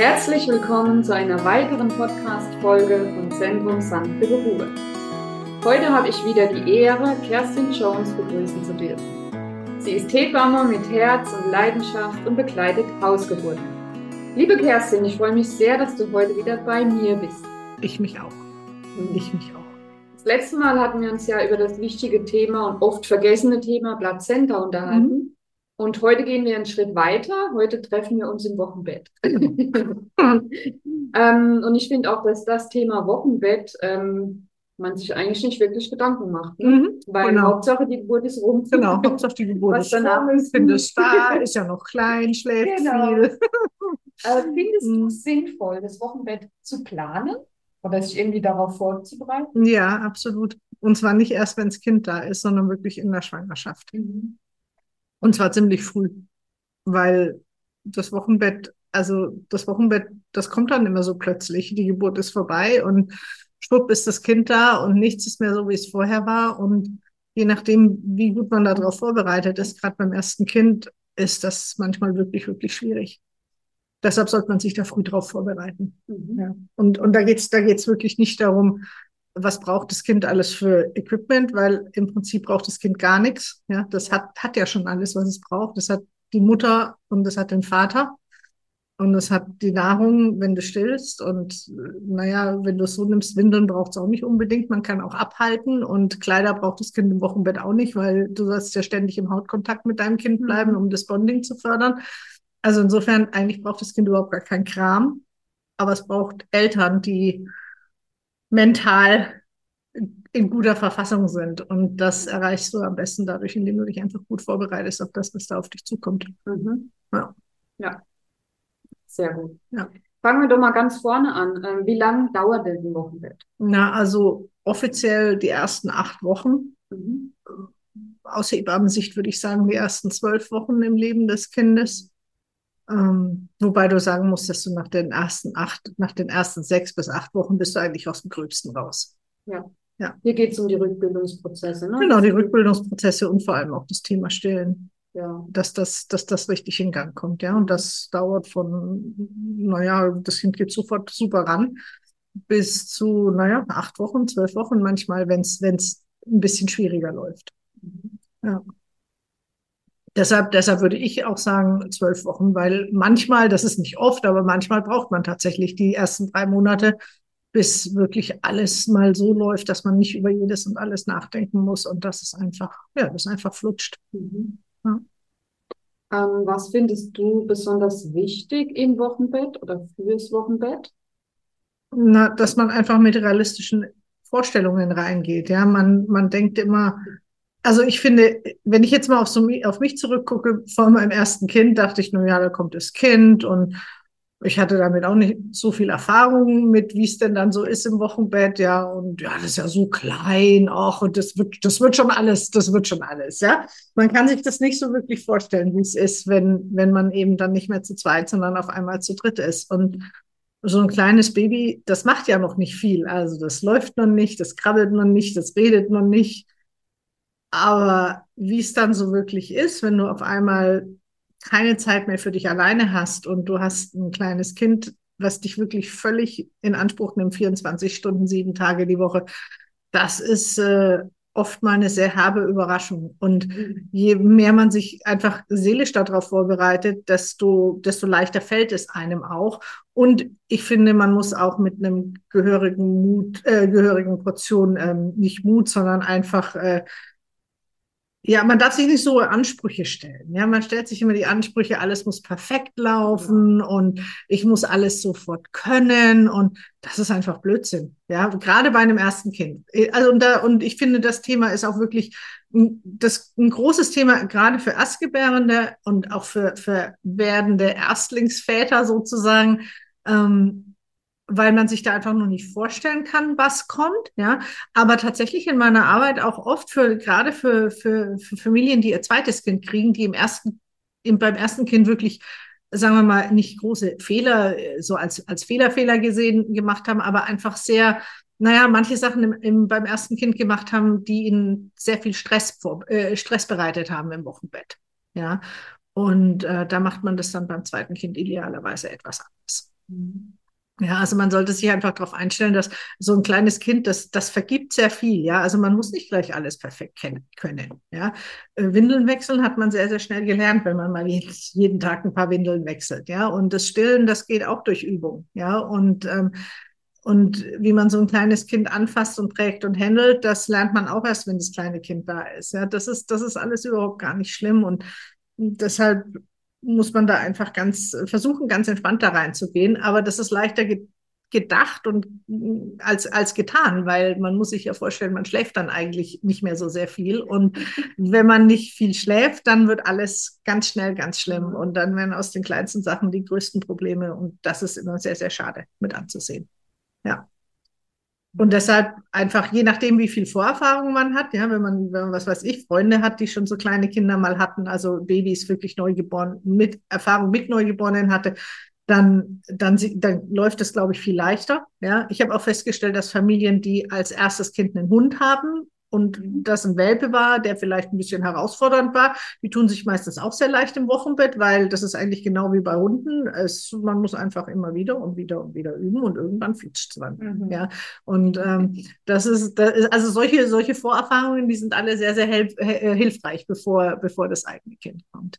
Herzlich willkommen zu einer weiteren Podcast-Folge von Zentrum Sanfte Geburt. Heute habe ich wieder die Ehre, Kerstin Jones begrüßen zu dürfen. Sie ist Hebamme mit Herz und Leidenschaft und begleitet Hausgeburten. Liebe Kerstin, ich freue mich sehr, dass du heute wieder bei mir bist. Ich mich auch. Ich mich auch. Das letzte Mal hatten wir uns ja über das wichtige Thema und oft vergessene Thema Plazenta unterhalten. Mhm. Und heute gehen wir einen Schritt weiter. Heute treffen wir uns im Wochenbett. ähm, und ich finde auch, dass das Thema Wochenbett ähm, man sich eigentlich nicht wirklich Gedanken macht. Ne? Mhm, Weil genau. Hauptsache die Geburt ist rum. Genau, Hauptsache die Geburt Was ist rum. Ich finde es da, ist ja noch klein, schläft genau. viel. äh, findest du es sinnvoll, das Wochenbett zu planen? Oder sich irgendwie darauf vorzubereiten? Ja, absolut. Und zwar nicht erst, wenn das Kind da ist, sondern wirklich in der Schwangerschaft. Mhm. Und zwar ziemlich früh, weil das Wochenbett, also das Wochenbett, das kommt dann immer so plötzlich. Die Geburt ist vorbei und schwupp ist das Kind da und nichts ist mehr so, wie es vorher war. Und je nachdem, wie gut man darauf vorbereitet ist, gerade beim ersten Kind, ist das manchmal wirklich, wirklich schwierig. Deshalb sollte man sich da früh drauf vorbereiten. Mhm. Ja. Und, und da geht's da geht's wirklich nicht darum, was braucht das Kind alles für Equipment, weil im Prinzip braucht das Kind gar nichts. Ja, das hat, hat ja schon alles, was es braucht. Das hat die Mutter und das hat den Vater. Und es hat die Nahrung, wenn du stillst. Und naja, wenn du es so nimmst, Windeln braucht es auch nicht unbedingt. Man kann auch abhalten. Und Kleider braucht das Kind im Wochenbett auch nicht, weil du sollst ja ständig im Hautkontakt mit deinem Kind bleiben, um das Bonding zu fördern. Also insofern, eigentlich braucht das Kind überhaupt gar keinen Kram. Aber es braucht Eltern, die mental in guter Verfassung sind. Und das erreichst du am besten dadurch, indem du dich einfach gut vorbereitest auf das, was da auf dich zukommt. Mhm. Ja. ja, sehr gut. Ja. Fangen wir doch mal ganz vorne an. Ähm, wie lange dauert denn ein Wochenbett? Na, also offiziell die ersten acht Wochen. Mhm. Aus Hebammensicht würde ich sagen, die ersten zwölf Wochen im Leben des Kindes. Ähm, wobei du sagen musst, dass du nach den ersten acht, nach den ersten sechs bis acht Wochen bist du eigentlich aus dem Gröbsten raus. Ja. ja. Hier geht es um die Rückbildungsprozesse, ne? Genau, die Rückbildungsprozesse und vor allem auch das Thema Stillen. Ja. Dass das, dass das richtig in Gang kommt, ja. Und das dauert von, naja, das Kind geht sofort super ran, bis zu, naja, acht Wochen, zwölf Wochen manchmal, wenn es ein bisschen schwieriger läuft. Mhm. Ja. Deshalb, deshalb würde ich auch sagen zwölf Wochen, weil manchmal, das ist nicht oft, aber manchmal braucht man tatsächlich die ersten drei Monate, bis wirklich alles mal so läuft, dass man nicht über jedes und alles nachdenken muss und dass es einfach, ja, das einfach flutscht. Mhm. Ja. Ähm, was findest du besonders wichtig im Wochenbett oder fürs Wochenbett? Na, dass man einfach mit realistischen Vorstellungen reingeht. Ja, man, man denkt immer, also ich finde, wenn ich jetzt mal auf, so, auf mich zurückgucke, vor meinem ersten Kind, dachte ich, nur ja, da kommt das Kind und ich hatte damit auch nicht so viel Erfahrung mit, wie es denn dann so ist im Wochenbett, ja, und ja, das ist ja so klein, auch und das wird, das wird schon alles, das wird schon alles, ja. Man kann sich das nicht so wirklich vorstellen, wie es ist, wenn, wenn man eben dann nicht mehr zu zweit, sondern auf einmal zu dritt ist. Und so ein kleines Baby, das macht ja noch nicht viel. Also das läuft noch nicht, das krabbelt noch nicht, das redet noch nicht. Aber wie es dann so wirklich ist, wenn du auf einmal keine Zeit mehr für dich alleine hast und du hast ein kleines Kind, was dich wirklich völlig in Anspruch nimmt, 24 Stunden, sieben Tage die Woche, das ist äh, oft mal eine sehr herbe Überraschung. Und je mehr man sich einfach seelisch darauf vorbereitet, desto, desto leichter fällt es einem auch. Und ich finde, man muss auch mit einem gehörigen Mut, äh, gehörigen Portion, ähm, nicht Mut, sondern einfach äh, ja, man darf sich nicht so Ansprüche stellen. Ja, man stellt sich immer die Ansprüche, alles muss perfekt laufen und ich muss alles sofort können und das ist einfach Blödsinn. Ja, gerade bei einem ersten Kind. Also und, da, und ich finde, das Thema ist auch wirklich das ein großes Thema gerade für Erstgebärende und auch für, für werdende Erstlingsväter sozusagen. Ähm, weil man sich da einfach noch nicht vorstellen kann, was kommt, ja. Aber tatsächlich in meiner Arbeit auch oft für, gerade für, für, für Familien, die ihr zweites Kind kriegen, die im ersten, im, beim ersten Kind wirklich, sagen wir mal, nicht große Fehler, so als, als Fehlerfehler gesehen, gemacht haben, aber einfach sehr, naja, manche Sachen im, im, beim ersten Kind gemacht haben, die ihnen sehr viel Stress, vor, äh, Stress bereitet haben im Wochenbett, ja. Und äh, da macht man das dann beim zweiten Kind idealerweise etwas anders. Mhm. Ja, also man sollte sich einfach darauf einstellen, dass so ein kleines Kind, das, das vergibt sehr viel. Ja, also man muss nicht gleich alles perfekt kennen, können. Ja, äh, Windeln wechseln hat man sehr, sehr schnell gelernt, wenn man mal jeden Tag ein paar Windeln wechselt. Ja, und das Stillen, das geht auch durch Übung. Ja, und ähm, und wie man so ein kleines Kind anfasst und prägt und handelt, das lernt man auch erst, wenn das kleine Kind da ist. Ja, das ist, das ist alles überhaupt gar nicht schlimm. Und deshalb muss man da einfach ganz versuchen, ganz entspannt da reinzugehen. Aber das ist leichter ge gedacht und als, als getan, weil man muss sich ja vorstellen, man schläft dann eigentlich nicht mehr so sehr viel. Und wenn man nicht viel schläft, dann wird alles ganz schnell ganz schlimm. Und dann werden aus den kleinsten Sachen die größten Probleme. Und das ist immer sehr, sehr schade mit anzusehen. Ja. Und deshalb einfach, je nachdem, wie viel Vorerfahrung man hat, ja, wenn man, wenn man, was weiß ich, Freunde hat, die schon so kleine Kinder mal hatten, also Babys wirklich neugeboren, mit Erfahrung mit Neugeborenen hatte, dann, dann, dann läuft es, glaube ich, viel leichter. Ja, ich habe auch festgestellt, dass Familien, die als erstes Kind einen Hund haben, und das ein Welpe war, der vielleicht ein bisschen herausfordernd war. Die tun sich meistens auch sehr leicht im Wochenbett, weil das ist eigentlich genau wie bei Hunden. Es, man muss einfach immer wieder und wieder und wieder üben und irgendwann flutscht es dann. Mhm. Ja, und ähm, das, ist, das ist, also solche, solche Vorerfahrungen, die sind alle sehr, sehr hilfreich, bevor, bevor das eigene Kind kommt.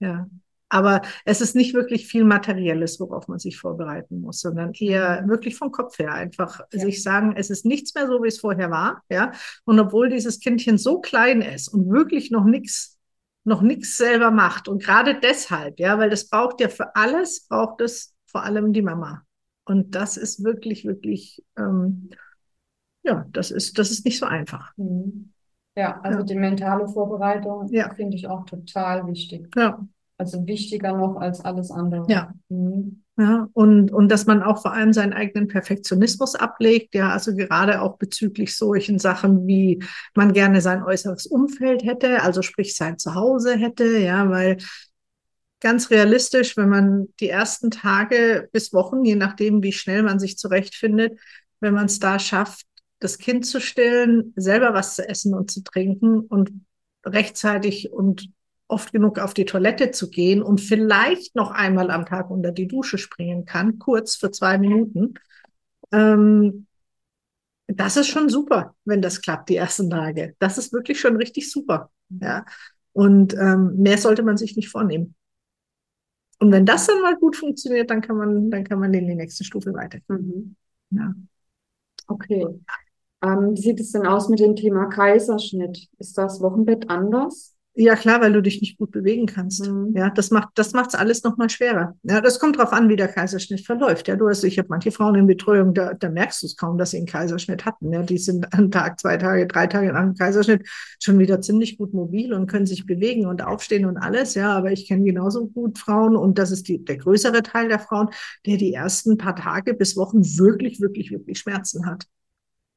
Ja. Aber es ist nicht wirklich viel Materielles, worauf man sich vorbereiten muss, sondern eher wirklich vom Kopf her einfach ja. sich sagen, es ist nichts mehr so, wie es vorher war. Ja. Und obwohl dieses Kindchen so klein ist und wirklich noch nichts noch nichts selber macht. Und gerade deshalb, ja, weil das braucht ja für alles, braucht es vor allem die Mama. Und das ist wirklich, wirklich, ähm, ja, das ist, das ist nicht so einfach. Mhm. Ja, also ja. die mentale Vorbereitung ja. finde ich auch total wichtig. Ja. Also wichtiger noch als alles andere. Ja. Mhm. Ja, und, und dass man auch vor allem seinen eigenen Perfektionismus ablegt, ja, also gerade auch bezüglich solchen Sachen, wie man gerne sein äußeres Umfeld hätte, also sprich sein Zuhause hätte, ja, weil ganz realistisch, wenn man die ersten Tage bis Wochen, je nachdem, wie schnell man sich zurechtfindet, wenn man es da schafft, das Kind zu stillen, selber was zu essen und zu trinken und rechtzeitig und oft genug auf die Toilette zu gehen und vielleicht noch einmal am Tag unter die Dusche springen kann, kurz für zwei Minuten. Ähm, das ist schon super, wenn das klappt, die ersten Tage. Das ist wirklich schon richtig super. Ja. Und ähm, mehr sollte man sich nicht vornehmen. Und wenn das dann mal gut funktioniert, dann kann man, dann kann man in die nächste Stufe weiter. Mhm. Ja. Okay. Ähm, wie sieht es denn aus mit dem Thema Kaiserschnitt? Ist das Wochenbett anders? Ja, klar, weil du dich nicht gut bewegen kannst. Mhm. Ja, das macht das macht's alles noch mal schwerer. Ja, das kommt drauf an, wie der Kaiserschnitt verläuft. Ja, du hast, ich habe manche Frauen in Betreuung, da, da merkst du es kaum, dass sie einen Kaiserschnitt hatten. Ja, die sind einen Tag, zwei Tage, drei Tage nach dem Kaiserschnitt schon wieder ziemlich gut mobil und können sich bewegen und aufstehen und alles. Ja, aber ich kenne genauso gut Frauen und das ist die, der größere Teil der Frauen, der die ersten paar Tage bis Wochen wirklich, wirklich, wirklich Schmerzen hat.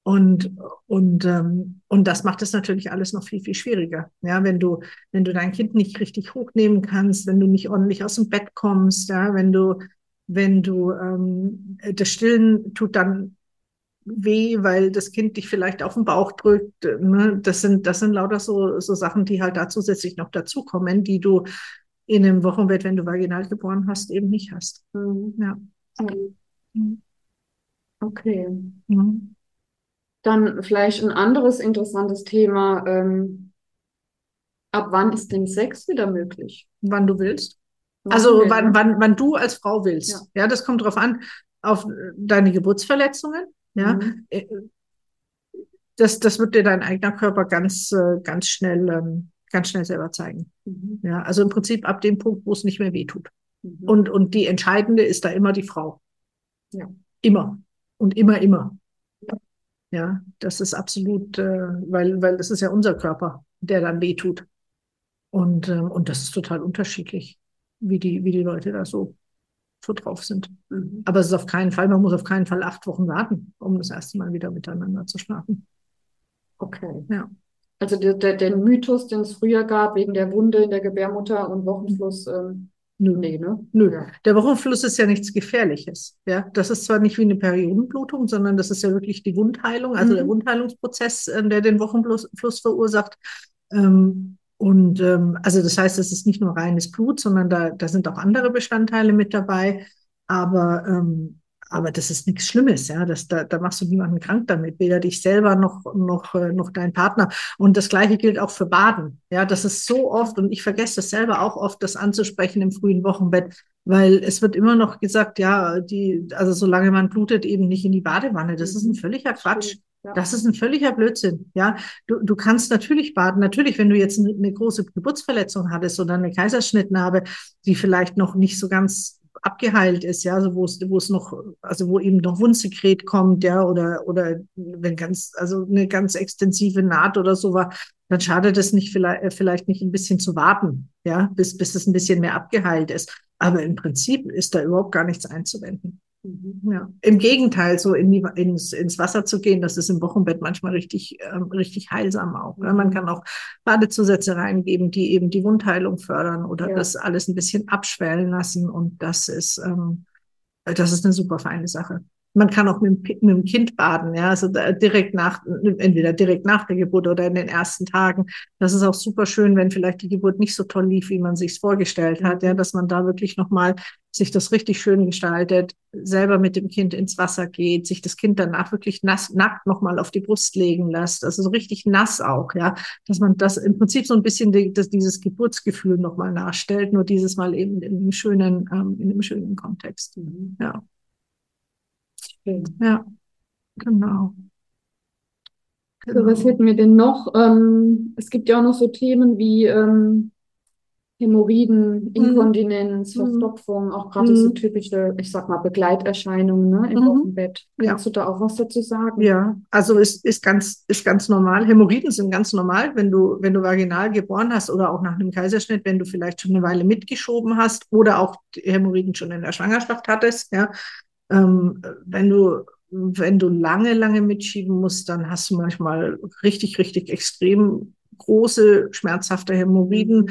Und, und, ähm, und das macht es natürlich alles noch viel, viel schwieriger. Ja, wenn du, wenn du dein Kind nicht richtig hochnehmen kannst, wenn du nicht ordentlich aus dem Bett kommst, ja, wenn du, wenn du, ähm, das Stillen tut dann weh, weil das Kind dich vielleicht auf den Bauch drückt. Ne? Das sind, das sind lauter so, so Sachen, die halt da zusätzlich noch dazukommen, die du in einem Wochenbett, wenn du vaginal geboren hast, eben nicht hast. Mhm. Ja. Mhm. Okay. Mhm. Dann vielleicht ein anderes interessantes Thema. Ähm, ab wann ist denn Sex wieder möglich? Wann du willst. Also okay, wann, wann, wann du als Frau willst. Ja, ja das kommt drauf an, auf deine Geburtsverletzungen. Ja. Mhm. Äh, das, das wird dir dein eigener Körper ganz, äh, ganz schnell, ähm, ganz schnell selber zeigen. Mhm. Ja, also im Prinzip ab dem Punkt, wo es nicht mehr weh tut. Mhm. Und, und die entscheidende ist da immer die Frau. Ja. Immer. Und immer, immer. Ja, das ist absolut, äh, weil, weil das ist ja unser Körper, der dann wehtut. Und, ähm, und das ist total unterschiedlich, wie die, wie die Leute da so, so drauf sind. Mhm. Aber es ist auf keinen Fall, man muss auf keinen Fall acht Wochen warten, um das erste Mal wieder miteinander zu schlafen. Okay. Ja. Also der, der, der Mythos, den es früher gab, wegen der Wunde in der Gebärmutter und Wochenfluss, ähm, Nö. Nee, ne? Nö. Ja. Der Wochenfluss ist ja nichts Gefährliches. Ja, das ist zwar nicht wie eine Periodenblutung, sondern das ist ja wirklich die Wundheilung, also mhm. der Wundheilungsprozess, äh, der den Wochenfluss verursacht. Ähm, und ähm, also das heißt, es ist nicht nur reines Blut, sondern da, da sind auch andere Bestandteile mit dabei. Aber ähm, aber das ist nichts Schlimmes, ja. Das, da, da machst du niemanden krank damit, weder dich selber noch, noch, äh, noch dein Partner. Und das Gleiche gilt auch für Baden. Ja, das ist so oft, und ich vergesse das selber auch oft, das anzusprechen im frühen Wochenbett, weil es wird immer noch gesagt, ja, die, also solange man blutet, eben nicht in die Badewanne. Das ist ein völliger Quatsch. Das ist ein völliger Blödsinn. Ja, du, du kannst natürlich baden. Natürlich, wenn du jetzt eine, eine große Geburtsverletzung hattest oder eine Kaiserschnittnarbe, die vielleicht noch nicht so ganz abgeheilt ist, ja, also wo es, wo es noch, also wo eben noch Wundsekret kommt, ja, oder, oder wenn ganz, also eine ganz extensive Naht oder so war, dann schadet es nicht vielleicht, äh, vielleicht nicht ein bisschen zu warten, ja, bis, bis es ein bisschen mehr abgeheilt ist. Aber im Prinzip ist da überhaupt gar nichts einzuwenden. Mhm. Ja. Im Gegenteil, so in die, ins, ins Wasser zu gehen, das ist im Wochenbett manchmal richtig, ähm, richtig heilsam auch. Ne? Man kann auch Badezusätze reingeben, die eben die Wundheilung fördern oder ja. das alles ein bisschen abschwellen lassen. Und das ist, ähm, das ist eine super feine Sache. Man kann auch mit, mit dem Kind baden, ja, also direkt nach, entweder direkt nach der Geburt oder in den ersten Tagen. Das ist auch super schön, wenn vielleicht die Geburt nicht so toll lief, wie man sich vorgestellt hat, ja, dass man da wirklich nochmal sich das richtig schön gestaltet, selber mit dem Kind ins Wasser geht, sich das Kind danach wirklich nass, nackt nochmal auf die Brust legen lässt, also so richtig nass auch, ja, dass man das im Prinzip so ein bisschen die, das, dieses Geburtsgefühl nochmal nachstellt, nur dieses Mal eben in einem schönen, ähm, in einem schönen Kontext, ja. Ja, genau. So, was genau. hätten wir denn noch? Ähm, es gibt ja auch noch so Themen wie ähm, Hämorrhoiden, mhm. Inkontinenz, mhm. Verstopfung, auch gerade mhm. so typische, ich sag mal, Begleiterscheinungen ne, im mhm. Wochenbett. Kannst ja. du da auch was dazu sagen? Ja, also es ist ganz, ist ganz normal. Hämorrhoiden sind ganz normal, wenn du, wenn du vaginal geboren hast oder auch nach einem Kaiserschnitt, wenn du vielleicht schon eine Weile mitgeschoben hast oder auch Hämorrhoiden schon in der Schwangerschaft hattest, ja. Ähm, wenn du wenn du lange, lange mitschieben musst, dann hast du manchmal richtig, richtig extrem große, schmerzhafte Hämorrhoiden.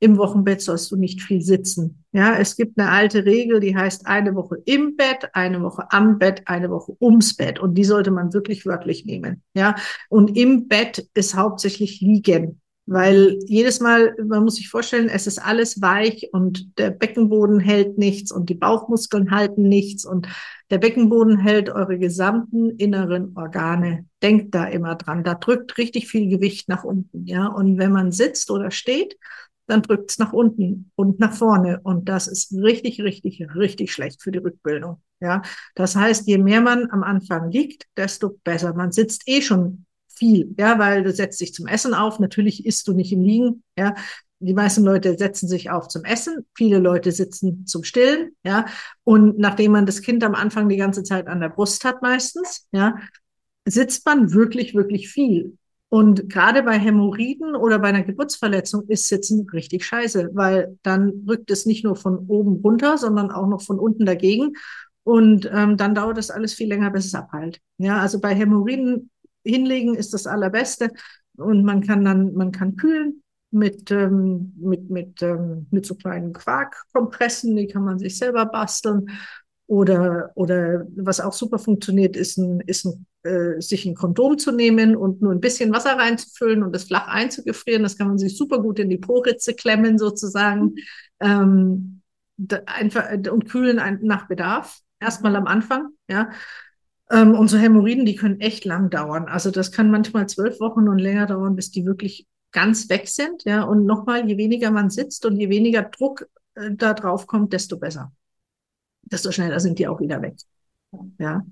Im Wochenbett sollst du nicht viel sitzen. Ja, es gibt eine alte Regel, die heißt eine Woche im Bett, eine Woche am Bett, eine Woche ums Bett. Und die sollte man wirklich wörtlich nehmen. Ja, und im Bett ist hauptsächlich liegen. Weil jedes Mal, man muss sich vorstellen, es ist alles weich und der Beckenboden hält nichts und die Bauchmuskeln halten nichts und der Beckenboden hält eure gesamten inneren Organe. Denkt da immer dran. Da drückt richtig viel Gewicht nach unten, ja. Und wenn man sitzt oder steht, dann drückt es nach unten und nach vorne. Und das ist richtig, richtig, richtig schlecht für die Rückbildung. Ja, das heißt, je mehr man am Anfang liegt, desto besser. Man sitzt eh schon viel, ja, weil du setzt dich zum Essen auf. Natürlich isst du nicht im Liegen, ja. Die meisten Leute setzen sich auf zum Essen. Viele Leute sitzen zum Stillen, ja. Und nachdem man das Kind am Anfang die ganze Zeit an der Brust hat, meistens, ja, sitzt man wirklich, wirklich viel. Und gerade bei Hämorrhoiden oder bei einer Geburtsverletzung ist Sitzen richtig scheiße, weil dann rückt es nicht nur von oben runter, sondern auch noch von unten dagegen. Und ähm, dann dauert das alles viel länger, bis es abheilt. Ja, also bei Hämorrhoiden hinlegen ist das allerbeste. Und man kann dann, man kann kühlen mit, ähm, mit, mit, ähm, mit so kleinen Quarkkompressen, die kann man sich selber basteln. Oder, oder was auch super funktioniert, ist, ein, ist ein, äh, sich ein Kondom zu nehmen und nur ein bisschen Wasser reinzufüllen und es flach einzugefrieren. Das kann man sich super gut in die Po-Ritze klemmen sozusagen. Ähm, da, einfach, und kühlen ein, nach Bedarf. Erstmal am Anfang, ja. Ähm, unsere Hämorrhoiden, die können echt lang dauern. Also das kann manchmal zwölf Wochen und länger dauern, bis die wirklich ganz weg sind. Ja, und nochmal, je weniger man sitzt und je weniger Druck äh, da drauf kommt, desto besser. Desto schneller sind die auch wieder weg. Ja.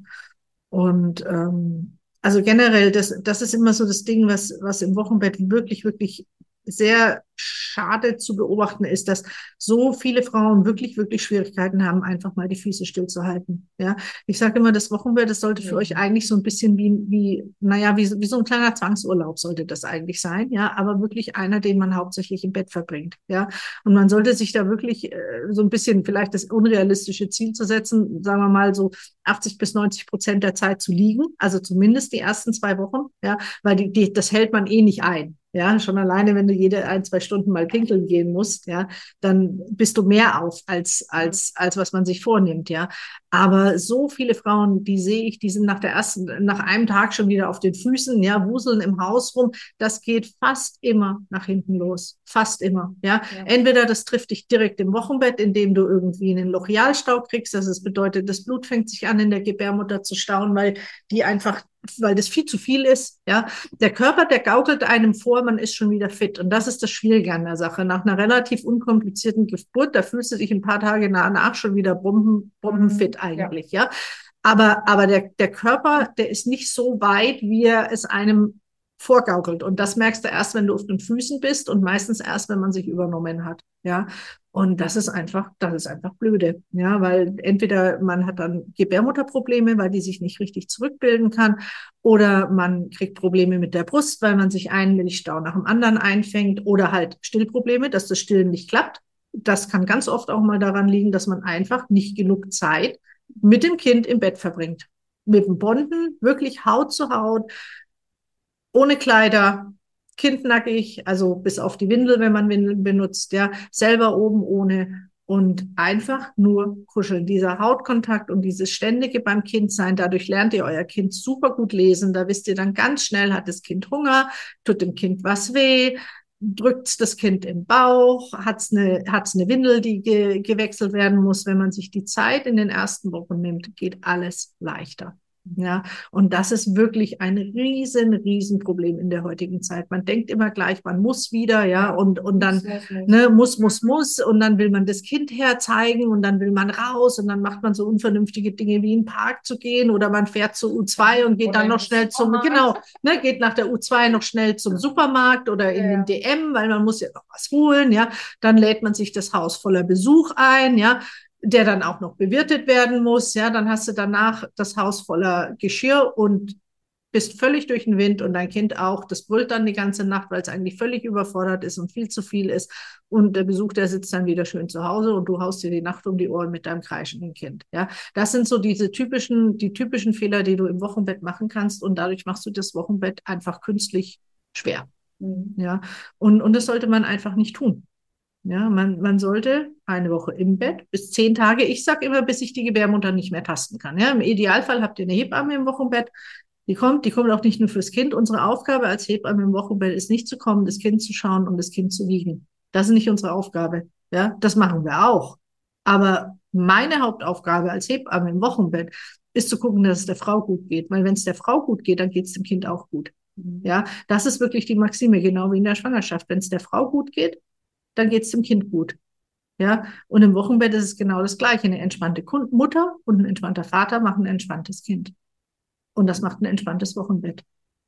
Und ähm, also generell, das, das ist immer so das Ding, was, was im Wochenbett wirklich, wirklich sehr schade zu beobachten ist, dass so viele Frauen wirklich, wirklich Schwierigkeiten haben, einfach mal die Füße stillzuhalten. Ja, ich sage immer, das Wochenbett, das sollte für ja. euch eigentlich so ein bisschen wie, wie, naja, wie, wie so ein kleiner Zwangsurlaub sollte das eigentlich sein. Ja, aber wirklich einer, den man hauptsächlich im Bett verbringt. Ja, und man sollte sich da wirklich äh, so ein bisschen vielleicht das unrealistische Ziel zu setzen, sagen wir mal so 80 bis 90 Prozent der Zeit zu liegen, also zumindest die ersten zwei Wochen. Ja, weil die, die, das hält man eh nicht ein. Ja, schon alleine, wenn du jede ein, zwei Stunden mal pinkeln gehen musst, ja, dann bist du mehr auf als, als, als was man sich vornimmt, ja. Aber so viele Frauen, die sehe ich, die sind nach der ersten, nach einem Tag schon wieder auf den Füßen, ja, wuseln im Haus rum. Das geht fast immer nach hinten los. Fast immer, ja. ja. Entweder das trifft dich direkt im Wochenbett, indem du irgendwie einen Lochialstau kriegst. Das bedeutet, das Blut fängt sich an, in der Gebärmutter zu stauen, weil die einfach weil das viel zu viel ist. Ja, der Körper, der gaukelt einem vor, man ist schon wieder fit. Und das ist das Schwierige an der Sache. Nach einer relativ unkomplizierten Geburt, da fühlst du dich ein paar Tage danach schon wieder bomben, bombenfit mhm. eigentlich. Ja. ja. Aber, aber der, der Körper, der ist nicht so weit, wie er es einem vorgaukelt. Und das merkst du erst, wenn du auf den Füßen bist und meistens erst, wenn man sich übernommen hat. Ja. Und das ist einfach, das ist einfach blöde. Ja, weil entweder man hat dann Gebärmutterprobleme, weil die sich nicht richtig zurückbilden kann, oder man kriegt Probleme mit der Brust, weil man sich einen Milchstau nach dem anderen einfängt, oder halt Stillprobleme, dass das Stillen nicht klappt. Das kann ganz oft auch mal daran liegen, dass man einfach nicht genug Zeit mit dem Kind im Bett verbringt. Mit dem Bonden, wirklich Haut zu Haut, ohne Kleider, Kind nackig, also bis auf die Windel, wenn man Windeln benutzt, ja, selber oben ohne und einfach nur kuscheln. Dieser Hautkontakt und dieses ständige beim Kind sein, dadurch lernt ihr euer Kind super gut lesen. Da wisst ihr dann ganz schnell, hat das Kind Hunger, tut dem Kind was weh, drückt das Kind im Bauch, hat es eine, hat's eine Windel, die ge gewechselt werden muss. Wenn man sich die Zeit in den ersten Wochen nimmt, geht alles leichter. Ja, und das ist wirklich ein riesen, riesen Problem in der heutigen Zeit. Man denkt immer gleich, man muss wieder, ja, und, und dann, ne, muss, muss, muss, und dann will man das Kind herzeigen und dann will man raus und dann macht man so unvernünftige Dinge wie in den Park zu gehen oder man fährt zur U2 und geht oder dann noch schnell zum, genau, ne, geht nach der U2 noch schnell zum Supermarkt oder in ja. den DM, weil man muss ja noch was holen, ja. Dann lädt man sich das Haus voller Besuch ein, ja der dann auch noch bewirtet werden muss. Ja, dann hast du danach das Haus voller Geschirr und bist völlig durch den Wind und dein Kind auch. Das brüllt dann die ganze Nacht, weil es eigentlich völlig überfordert ist und viel zu viel ist. Und der Besuch, der sitzt dann wieder schön zu Hause und du haust dir die Nacht um die Ohren mit deinem kreischenden Kind. Ja, das sind so diese typischen, die typischen Fehler, die du im Wochenbett machen kannst und dadurch machst du das Wochenbett einfach künstlich schwer. Mhm. Ja, und, und das sollte man einfach nicht tun. Ja, man, man sollte eine Woche im Bett bis zehn Tage. Ich sage immer, bis ich die Gebärmutter nicht mehr tasten kann. Ja, Im Idealfall habt ihr eine Hebamme im Wochenbett. Die kommt, die kommt auch nicht nur fürs Kind. Unsere Aufgabe als Hebamme im Wochenbett ist nicht zu kommen, das Kind zu schauen und das Kind zu wiegen. Das ist nicht unsere Aufgabe. Ja, das machen wir auch. Aber meine Hauptaufgabe als Hebamme im Wochenbett ist zu gucken, dass es der Frau gut geht. Weil wenn es der Frau gut geht, dann geht es dem Kind auch gut. Mhm. Ja, das ist wirklich die Maxime, genau wie in der Schwangerschaft. Wenn es der Frau gut geht, dann geht es dem Kind gut. Ja, und im Wochenbett ist es genau das Gleiche. Eine entspannte Mutter und ein entspannter Vater machen ein entspanntes Kind. Und das macht ein entspanntes Wochenbett.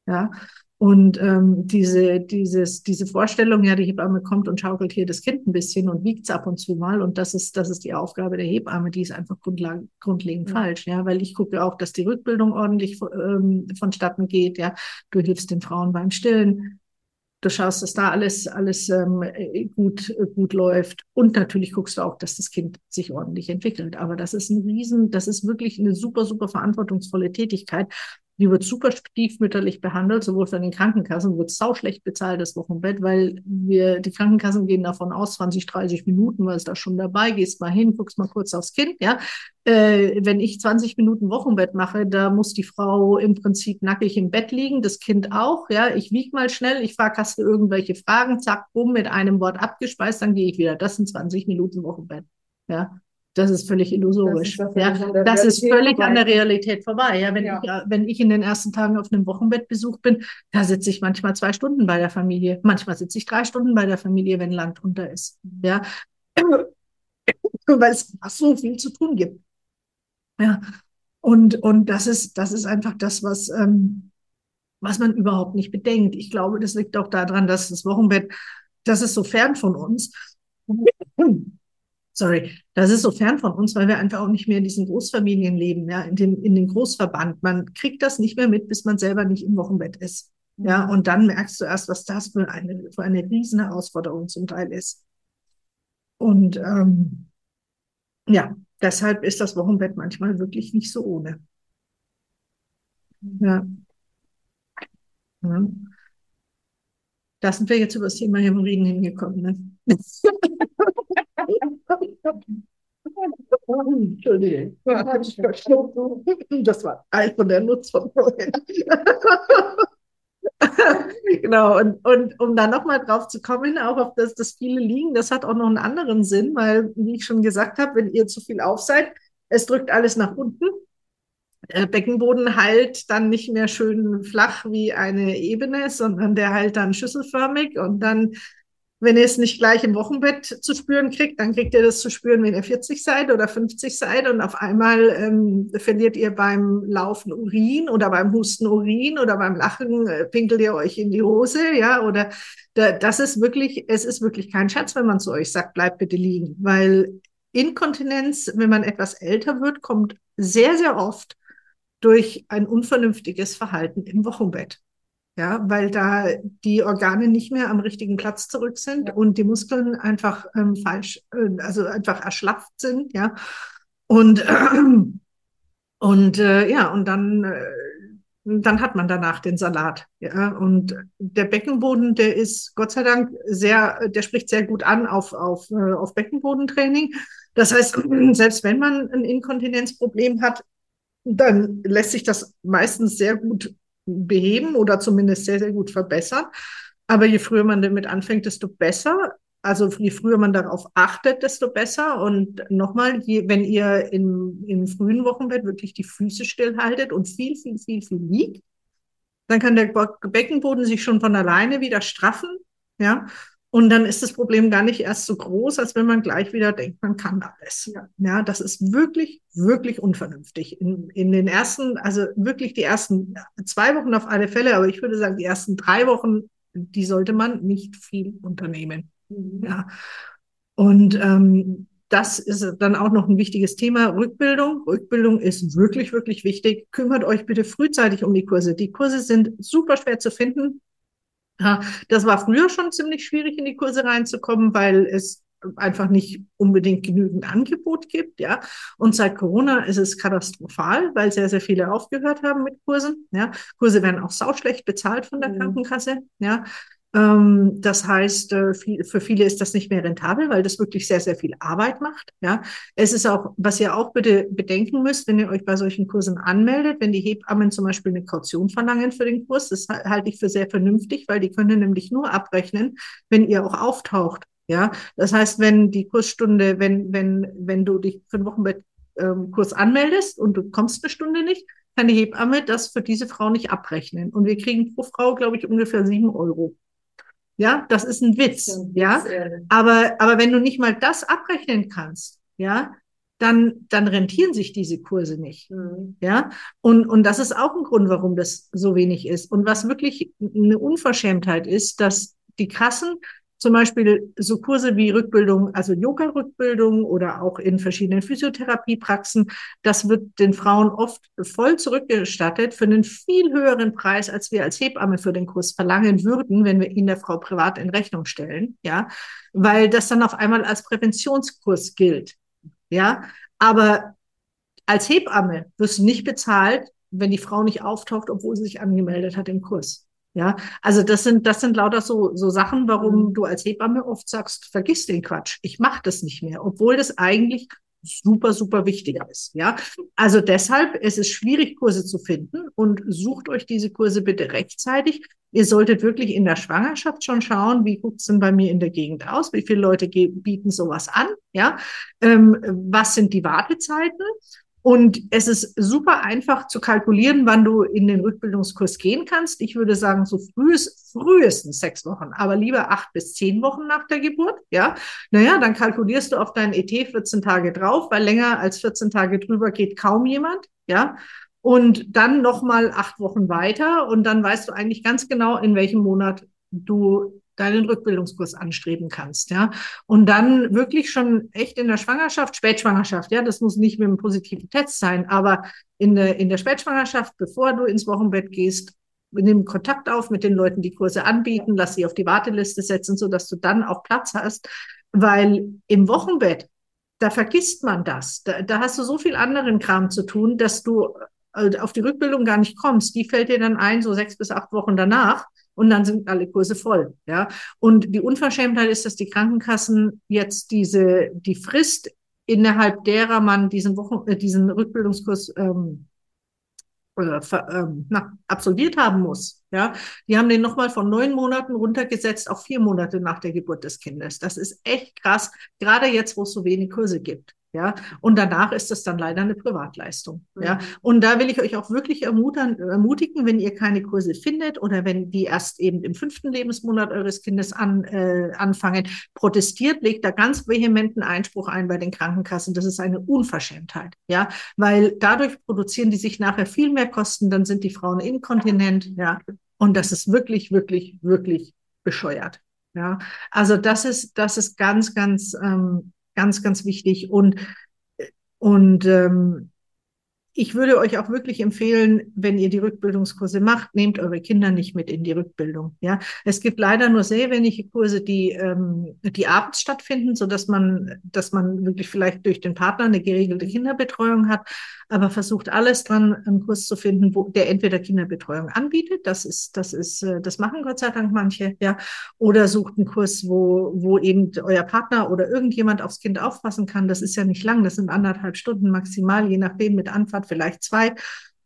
Ja, und ähm, diese, dieses, diese Vorstellung, ja, die Hebamme kommt und schaukelt hier das Kind ein bisschen und wiegt es ab und zu mal. Und das ist, das ist die Aufgabe der Hebamme, die ist einfach grundlegend ja. falsch, ja, weil ich gucke auch, dass die Rückbildung ordentlich ähm, vonstatten geht, ja. Du hilfst den Frauen beim Stillen, Du schaust, dass da alles, alles ähm, gut, gut läuft. Und natürlich guckst du auch, dass das Kind sich ordentlich entwickelt. Aber das ist ein Riesen, das ist wirklich eine super, super verantwortungsvolle Tätigkeit. Die wird super stiefmütterlich behandelt, sowohl von den Krankenkassen, wird sau schlecht bezahlt, das Wochenbett, weil wir, die Krankenkassen gehen davon aus, 20, 30 Minuten, weil es da schon dabei, gehst mal hin, guckst mal kurz aufs Kind, ja. Äh, wenn ich 20 Minuten Wochenbett mache, da muss die Frau im Prinzip nackig im Bett liegen, das Kind auch, ja. Ich wieg mal schnell, ich frage, hast irgendwelche Fragen, zack, bumm, mit einem Wort abgespeist, dann gehe ich wieder. Das sind 20 Minuten Wochenbett, ja. Das ist völlig illusorisch. Das ist, ja, das ist völlig vorbei. an der Realität vorbei. Ja, wenn, ja. Ich, wenn ich in den ersten Tagen auf einem Wochenbettbesuch bin, da sitze ich manchmal zwei Stunden bei der Familie. Manchmal sitze ich drei Stunden bei der Familie, wenn Land unter ist. Ja, weil es so viel zu tun gibt. Ja, und, und das ist, das ist einfach das, was, ähm, was man überhaupt nicht bedenkt. Ich glaube, das liegt auch daran, dass das Wochenbett, das ist so fern von uns sorry, das ist so fern von uns, weil wir einfach auch nicht mehr in diesen Großfamilien leben, ja, in dem, in den Großverband. Man kriegt das nicht mehr mit, bis man selber nicht im Wochenbett ist. Ja, mhm. und dann merkst du erst, was das für eine, für eine riesen Herausforderung zum Teil ist. Und ähm, ja, deshalb ist das Wochenbett manchmal wirklich nicht so ohne. Mhm. Ja. ja. Da sind wir jetzt über das Thema Hämorrhoiden hingekommen. Ne? Entschuldigung. Das war ein von der Nutz vorhin. genau, und, und um da nochmal drauf zu kommen, auch auf das, das viele liegen, das hat auch noch einen anderen Sinn, weil, wie ich schon gesagt habe, wenn ihr zu viel auf seid, es drückt alles nach unten. Der Beckenboden heilt dann nicht mehr schön flach wie eine Ebene, sondern der heilt dann schüsselförmig und dann wenn ihr es nicht gleich im Wochenbett zu spüren kriegt, dann kriegt ihr das zu spüren, wenn ihr 40 seid oder 50 seid. Und auf einmal ähm, verliert ihr beim Laufen Urin oder beim Husten Urin oder beim Lachen äh, pinkelt ihr euch in die Hose, ja, oder da, das ist wirklich, es ist wirklich kein Schatz, wenn man zu euch sagt, bleibt bitte liegen, weil Inkontinenz, wenn man etwas älter wird, kommt sehr, sehr oft durch ein unvernünftiges Verhalten im Wochenbett ja, weil da die Organe nicht mehr am richtigen Platz zurück sind ja. und die Muskeln einfach ähm, falsch, äh, also einfach erschlafft sind, ja. Und, äh, und äh, ja, und dann, äh, dann hat man danach den Salat. Ja. Und der Beckenboden, der ist Gott sei Dank sehr, der spricht sehr gut an auf, auf, äh, auf Beckenbodentraining. Das heißt, selbst wenn man ein Inkontinenzproblem hat, dann lässt sich das meistens sehr gut beheben oder zumindest sehr, sehr gut verbessern. Aber je früher man damit anfängt, desto besser. Also je früher man darauf achtet, desto besser. Und nochmal, wenn ihr im, im frühen Wochenbett wirklich die Füße stillhaltet und viel, viel, viel, viel liegt, dann kann der Beckenboden sich schon von alleine wieder straffen. Ja, und dann ist das Problem gar nicht erst so groß, als wenn man gleich wieder denkt, man kann alles. Ja, ja das ist wirklich, wirklich unvernünftig. In, in den ersten, also wirklich die ersten zwei Wochen auf alle Fälle, aber ich würde sagen, die ersten drei Wochen, die sollte man nicht viel unternehmen. Mhm. Ja. Und ähm, das ist dann auch noch ein wichtiges Thema. Rückbildung. Rückbildung ist wirklich, wirklich wichtig. Kümmert euch bitte frühzeitig um die Kurse. Die Kurse sind super schwer zu finden. Ja, das war früher schon ziemlich schwierig, in die Kurse reinzukommen, weil es einfach nicht unbedingt genügend Angebot gibt, ja. Und seit Corona ist es katastrophal, weil sehr, sehr viele aufgehört haben mit Kursen, ja. Kurse werden auch sauschlecht bezahlt von der mhm. Krankenkasse, ja. Ähm, das heißt, äh, für viele ist das nicht mehr rentabel, weil das wirklich sehr, sehr viel Arbeit macht. Ja, es ist auch, was ihr auch bitte bedenken müsst, wenn ihr euch bei solchen Kursen anmeldet, wenn die Hebammen zum Beispiel eine Kaution verlangen für den Kurs, das halte ich für sehr vernünftig, weil die können nämlich nur abrechnen, wenn ihr auch auftaucht. Ja, das heißt, wenn die Kursstunde, wenn, wenn, wenn du dich für einen Wochenbettkurs ähm, anmeldest und du kommst eine Stunde nicht, kann die Hebamme das für diese Frau nicht abrechnen. Und wir kriegen pro Frau, glaube ich, ungefähr sieben Euro. Ja, das ist ein Witz. Ja, aber, aber wenn du nicht mal das abrechnen kannst, ja, dann, dann rentieren sich diese Kurse nicht. Mhm. Ja, und, und das ist auch ein Grund, warum das so wenig ist. Und was wirklich eine Unverschämtheit ist, dass die Kassen zum Beispiel so Kurse wie Rückbildung, also Yoga-Rückbildung oder auch in verschiedenen Physiotherapiepraxen, das wird den Frauen oft voll zurückgestattet für einen viel höheren Preis, als wir als Hebamme für den Kurs verlangen würden, wenn wir ihn der Frau privat in Rechnung stellen, ja, weil das dann auf einmal als Präventionskurs gilt, ja, aber als Hebamme wirst du nicht bezahlt, wenn die Frau nicht auftaucht, obwohl sie sich angemeldet hat im Kurs. Ja, also das sind, das sind lauter so, so Sachen, warum mhm. du als Hebamme oft sagst, vergiss den Quatsch, ich mache das nicht mehr, obwohl das eigentlich super, super wichtig ist. Ja, also deshalb ist es schwierig, Kurse zu finden und sucht euch diese Kurse bitte rechtzeitig. Ihr solltet wirklich in der Schwangerschaft schon schauen, wie guckt's denn bei mir in der Gegend aus? Wie viele Leute bieten sowas an? Ja, ähm, was sind die Wartezeiten? Und es ist super einfach zu kalkulieren, wann du in den Rückbildungskurs gehen kannst. Ich würde sagen, so frühest, frühestens sechs Wochen, aber lieber acht bis zehn Wochen nach der Geburt. Ja, naja, dann kalkulierst du auf dein ET 14 Tage drauf, weil länger als 14 Tage drüber geht kaum jemand. Ja, und dann nochmal acht Wochen weiter und dann weißt du eigentlich ganz genau, in welchem Monat du deinen Rückbildungskurs anstreben kannst, ja. Und dann wirklich schon echt in der Schwangerschaft, Spätschwangerschaft, ja, das muss nicht mit einem positiven Test sein, aber in der, in der Spätschwangerschaft, bevor du ins Wochenbett gehst, nimm Kontakt auf mit den Leuten, die Kurse anbieten, lass sie auf die Warteliste setzen, so dass du dann auch Platz hast, weil im Wochenbett, da vergisst man das. Da, da hast du so viel anderen Kram zu tun, dass du äh, auf die Rückbildung gar nicht kommst. Die fällt dir dann ein, so sechs bis acht Wochen danach. Und dann sind alle Kurse voll. Ja, und die Unverschämtheit ist, dass die Krankenkassen jetzt diese die Frist innerhalb derer man diesen Wochen äh, diesen Rückbildungskurs ähm, äh, ähm, na, absolviert haben muss. Ja, die haben den nochmal von neun Monaten runtergesetzt auf vier Monate nach der Geburt des Kindes. Das ist echt krass, gerade jetzt, wo es so wenig Kurse gibt. Ja, und danach ist es dann leider eine Privatleistung. Ja, und da will ich euch auch wirklich ermutigen, ermutigen, wenn ihr keine Kurse findet oder wenn die erst eben im fünften Lebensmonat eures Kindes an, äh, anfangen, protestiert, legt da ganz vehementen Einspruch ein bei den Krankenkassen. Das ist eine Unverschämtheit. Ja, weil dadurch produzieren die sich nachher viel mehr Kosten, dann sind die Frauen inkontinent. Ja, und das ist wirklich, wirklich, wirklich bescheuert. Ja, also das ist, das ist ganz, ganz, ähm, ganz, ganz wichtig. Und, und ähm, ich würde euch auch wirklich empfehlen, wenn ihr die Rückbildungskurse macht, nehmt eure Kinder nicht mit in die Rückbildung. Ja, es gibt leider nur sehr wenige Kurse, die ähm, die abends stattfinden, so dass man, dass man wirklich vielleicht durch den Partner eine geregelte Kinderbetreuung hat. Aber versucht alles dran, einen Kurs zu finden, wo der entweder Kinderbetreuung anbietet. Das ist, das ist, äh, das machen Gott sei Dank manche. Ja, oder sucht einen Kurs, wo wo eben euer Partner oder irgendjemand aufs Kind aufpassen kann. Das ist ja nicht lang. Das sind anderthalb Stunden maximal, je nachdem mit Anfahrt vielleicht zwei.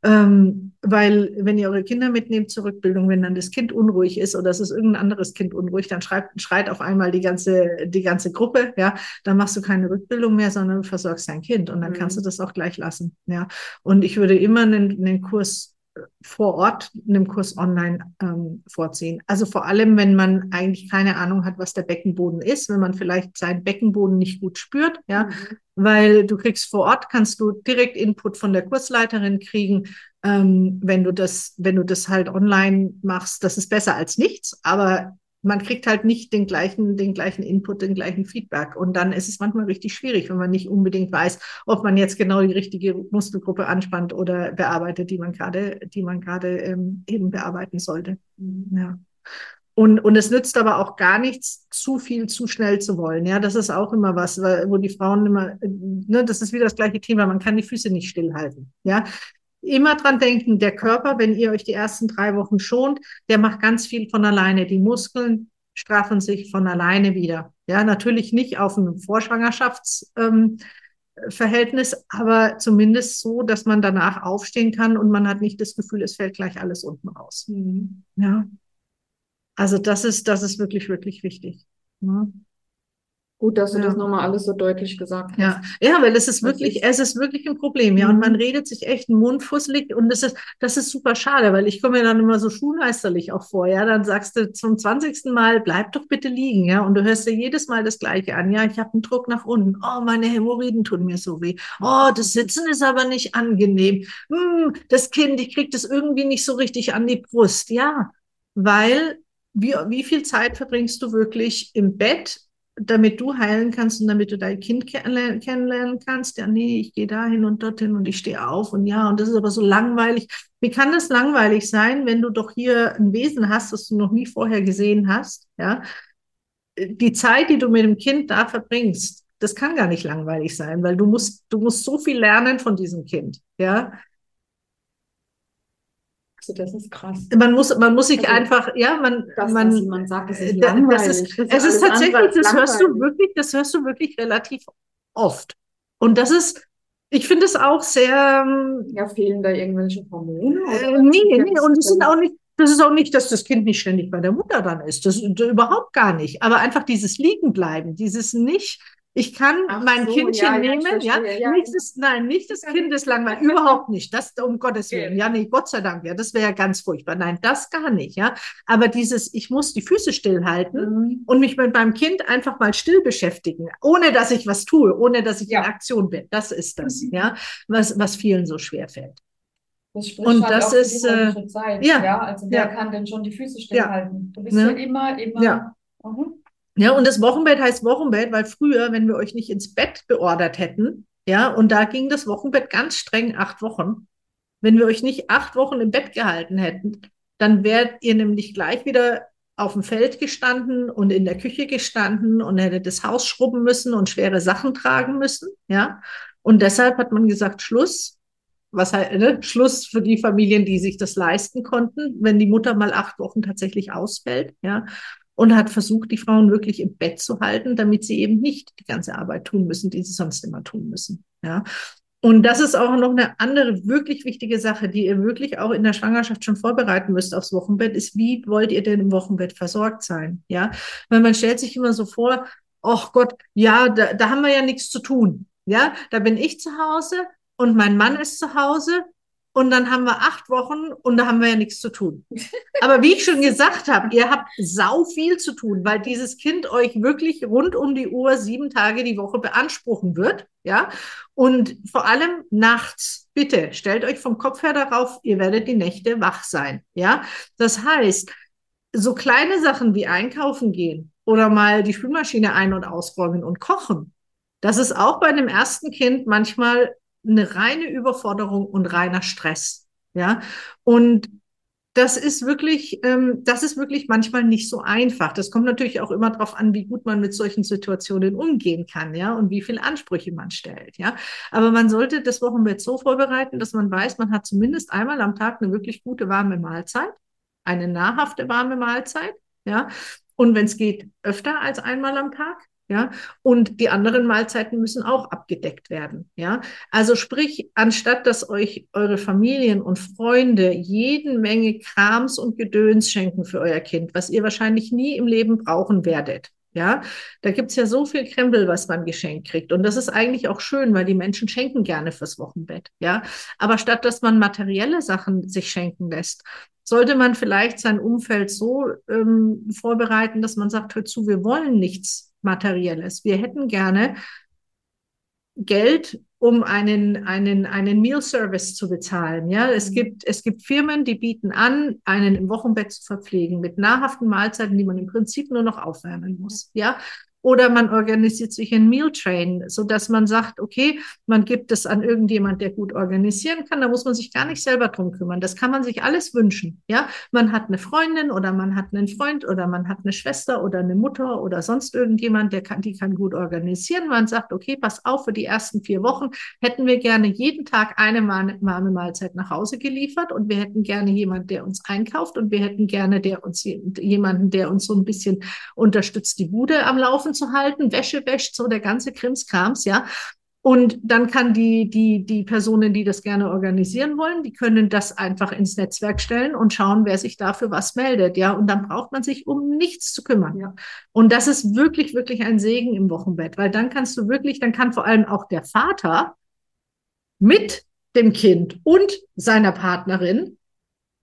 Ähm, weil wenn ihr eure Kinder mitnehmt zur Rückbildung, wenn dann das Kind unruhig ist oder es ist irgendein anderes Kind unruhig, dann schreit, schreit auf einmal die ganze, die ganze Gruppe, ja, dann machst du keine Rückbildung mehr, sondern du versorgst dein Kind und dann mhm. kannst du das auch gleich lassen, ja. Und ich würde immer einen, einen Kurs vor Ort einem Kurs online ähm, vorziehen. Also vor allem, wenn man eigentlich keine Ahnung hat, was der Beckenboden ist, wenn man vielleicht seinen Beckenboden nicht gut spürt, ja, mhm. weil du kriegst vor Ort, kannst du direkt Input von der Kursleiterin kriegen. Ähm, wenn du das, wenn du das halt online machst, das ist besser als nichts, aber man kriegt halt nicht den gleichen, den gleichen Input, den gleichen Feedback. Und dann ist es manchmal richtig schwierig, wenn man nicht unbedingt weiß, ob man jetzt genau die richtige Muskelgruppe anspannt oder bearbeitet, die man gerade, die man gerade ähm, eben bearbeiten sollte. Mhm. Ja. Und, und es nützt aber auch gar nichts, zu viel zu schnell zu wollen. Ja, das ist auch immer was, wo die Frauen immer, ne, das ist wieder das gleiche Thema, man kann die Füße nicht stillhalten. Ja, immer dran denken, der Körper, wenn ihr euch die ersten drei Wochen schont, der macht ganz viel von alleine. Die Muskeln straffen sich von alleine wieder. Ja, natürlich nicht auf ein Vorschwangerschaftsverhältnis, ähm, aber zumindest so, dass man danach aufstehen kann und man hat nicht das Gefühl, es fällt gleich alles unten raus. Mhm. Ja. Also das ist, das ist wirklich, wirklich wichtig. Ja. Gut, dass du ja. das nochmal alles so deutlich gesagt hast. Ja, ja, weil es ist wirklich, ist, es ist wirklich ein Problem, ja. Mhm. Und man redet sich echt einen Mund fusselig und das ist, das ist super schade, weil ich komme mir dann immer so schulmeisterlich auch vor, ja. Dann sagst du zum zwanzigsten Mal, bleib doch bitte liegen, ja. Und du hörst dir jedes Mal das Gleiche an. Ja, ich habe einen Druck nach unten. Oh, meine Hämorrhoiden tun mir so weh. Oh, das Sitzen ist aber nicht angenehm. Hm, das Kind, ich krieg das irgendwie nicht so richtig an die Brust. Ja, weil wie, wie viel Zeit verbringst du wirklich im Bett damit du heilen kannst und damit du dein Kind kennenlernen kannst. Ja, nee, ich gehe dahin und dorthin und ich stehe auf und ja, und das ist aber so langweilig. Wie kann das langweilig sein, wenn du doch hier ein Wesen hast, das du noch nie vorher gesehen hast? Ja, die Zeit, die du mit dem Kind da verbringst, das kann gar nicht langweilig sein, weil du musst, du musst so viel lernen von diesem Kind. Ja, also das ist krass. Man muss, man muss sich also, einfach, ja, man, das, man, man sagt, es ist langweilig. Das ist, das ist es ist tatsächlich, das hörst du wirklich, das hörst du wirklich relativ oft. Und das ist, ich finde es auch sehr. Ähm, ja, fehlen da irgendwelche Hormone? Äh, nee, nee, und es sind auch nicht, das ist auch nicht, dass das Kind nicht ständig bei der Mutter dann ist. Das, das überhaupt gar nicht. Aber einfach dieses Liegenbleiben, dieses nicht ich kann Ach mein so, Kindchen ja, nehmen, ja. ja. Nicht das, nein, nicht das Kind ist langweilig, überhaupt nicht. Das um Gottes Willen. Ja, nee, Gott sei Dank, ja, das wäre ja ganz furchtbar. Nein, das gar nicht, ja. Aber dieses, ich muss die Füße stillhalten mhm. und mich mit meinem Kind einfach mal still beschäftigen, ohne dass ich was tue, ohne dass ich in Aktion bin. Das ist das, mhm. ja, was, was vielen so schwer fällt. Das spricht und halt das ist, äh, Zeit, ja, also wer kann denn schon die Füße stillhalten? Du bist ja, immer, immer. Ja. Mhm. Ja, und das Wochenbett heißt Wochenbett, weil früher, wenn wir euch nicht ins Bett beordert hätten, ja, und da ging das Wochenbett ganz streng acht Wochen. Wenn wir euch nicht acht Wochen im Bett gehalten hätten, dann wärt ihr nämlich gleich wieder auf dem Feld gestanden und in der Küche gestanden und hättet das Haus schrubben müssen und schwere Sachen tragen müssen, ja. Und deshalb hat man gesagt, Schluss, was halt, ne, Schluss für die Familien, die sich das leisten konnten, wenn die Mutter mal acht Wochen tatsächlich ausfällt, ja. Und hat versucht, die Frauen wirklich im Bett zu halten, damit sie eben nicht die ganze Arbeit tun müssen, die sie sonst immer tun müssen, ja. Und das ist auch noch eine andere wirklich wichtige Sache, die ihr wirklich auch in der Schwangerschaft schon vorbereiten müsst aufs Wochenbett, ist, wie wollt ihr denn im Wochenbett versorgt sein? Ja, weil man stellt sich immer so vor, ach Gott, ja, da, da haben wir ja nichts zu tun. Ja, da bin ich zu Hause und mein Mann ist zu Hause und dann haben wir acht Wochen und da haben wir ja nichts zu tun. Aber wie ich schon gesagt habe, ihr habt sau viel zu tun, weil dieses Kind euch wirklich rund um die Uhr sieben Tage die Woche beanspruchen wird. Ja, und vor allem nachts. Bitte stellt euch vom Kopf her darauf, ihr werdet die Nächte wach sein. Ja, das heißt, so kleine Sachen wie einkaufen gehen oder mal die Spülmaschine ein- und ausräumen und kochen. Das ist auch bei einem ersten Kind manchmal eine reine Überforderung und reiner Stress. Ja, und das ist wirklich, ähm, das ist wirklich manchmal nicht so einfach. Das kommt natürlich auch immer darauf an, wie gut man mit solchen Situationen umgehen kann, ja, und wie viele Ansprüche man stellt, ja. Aber man sollte das Wochenbett so vorbereiten, dass man weiß, man hat zumindest einmal am Tag eine wirklich gute warme Mahlzeit, eine nahrhafte warme Mahlzeit, ja. Und wenn es geht, öfter als einmal am Tag. Ja, und die anderen Mahlzeiten müssen auch abgedeckt werden. Ja, also sprich, anstatt dass euch eure Familien und Freunde jeden Menge Krams und Gedöns schenken für euer Kind, was ihr wahrscheinlich nie im Leben brauchen werdet. Ja, da gibt's ja so viel Krempel, was man geschenkt kriegt. Und das ist eigentlich auch schön, weil die Menschen schenken gerne fürs Wochenbett. Ja, aber statt dass man materielle Sachen sich schenken lässt, sollte man vielleicht sein Umfeld so ähm, vorbereiten, dass man sagt, hör zu, wir wollen nichts Materielles. Wir hätten gerne Geld, um einen, einen, einen Meal Service zu bezahlen. Ja, es mhm. gibt, es gibt Firmen, die bieten an, einen im Wochenbett zu verpflegen mit nahrhaften Mahlzeiten, die man im Prinzip nur noch aufwärmen muss. Ja, oder man organisiert sich ein Meal Train, so dass man sagt, okay, man gibt es an irgendjemand, der gut organisieren kann. Da muss man sich gar nicht selber drum kümmern. Das kann man sich alles wünschen. Ja, man hat eine Freundin oder man hat einen Freund oder man hat eine Schwester oder eine Mutter oder sonst irgendjemand, der kann, die kann gut organisieren. Man sagt, okay, pass auf, für die ersten vier Wochen hätten wir gerne jeden Tag eine warme Mahlzeit nach Hause geliefert und wir hätten gerne jemand, der uns einkauft und wir hätten gerne der uns jemanden, der uns so ein bisschen unterstützt, die Bude am Laufen Laufen zu halten, Wäsche wäscht, so der ganze Krimskrams, ja. Und dann kann die, die, die Personen, die das gerne organisieren wollen, die können das einfach ins Netzwerk stellen und schauen, wer sich dafür was meldet, ja. Und dann braucht man sich um nichts zu kümmern. Ja. Und das ist wirklich, wirklich ein Segen im Wochenbett, weil dann kannst du wirklich, dann kann vor allem auch der Vater mit dem Kind und seiner Partnerin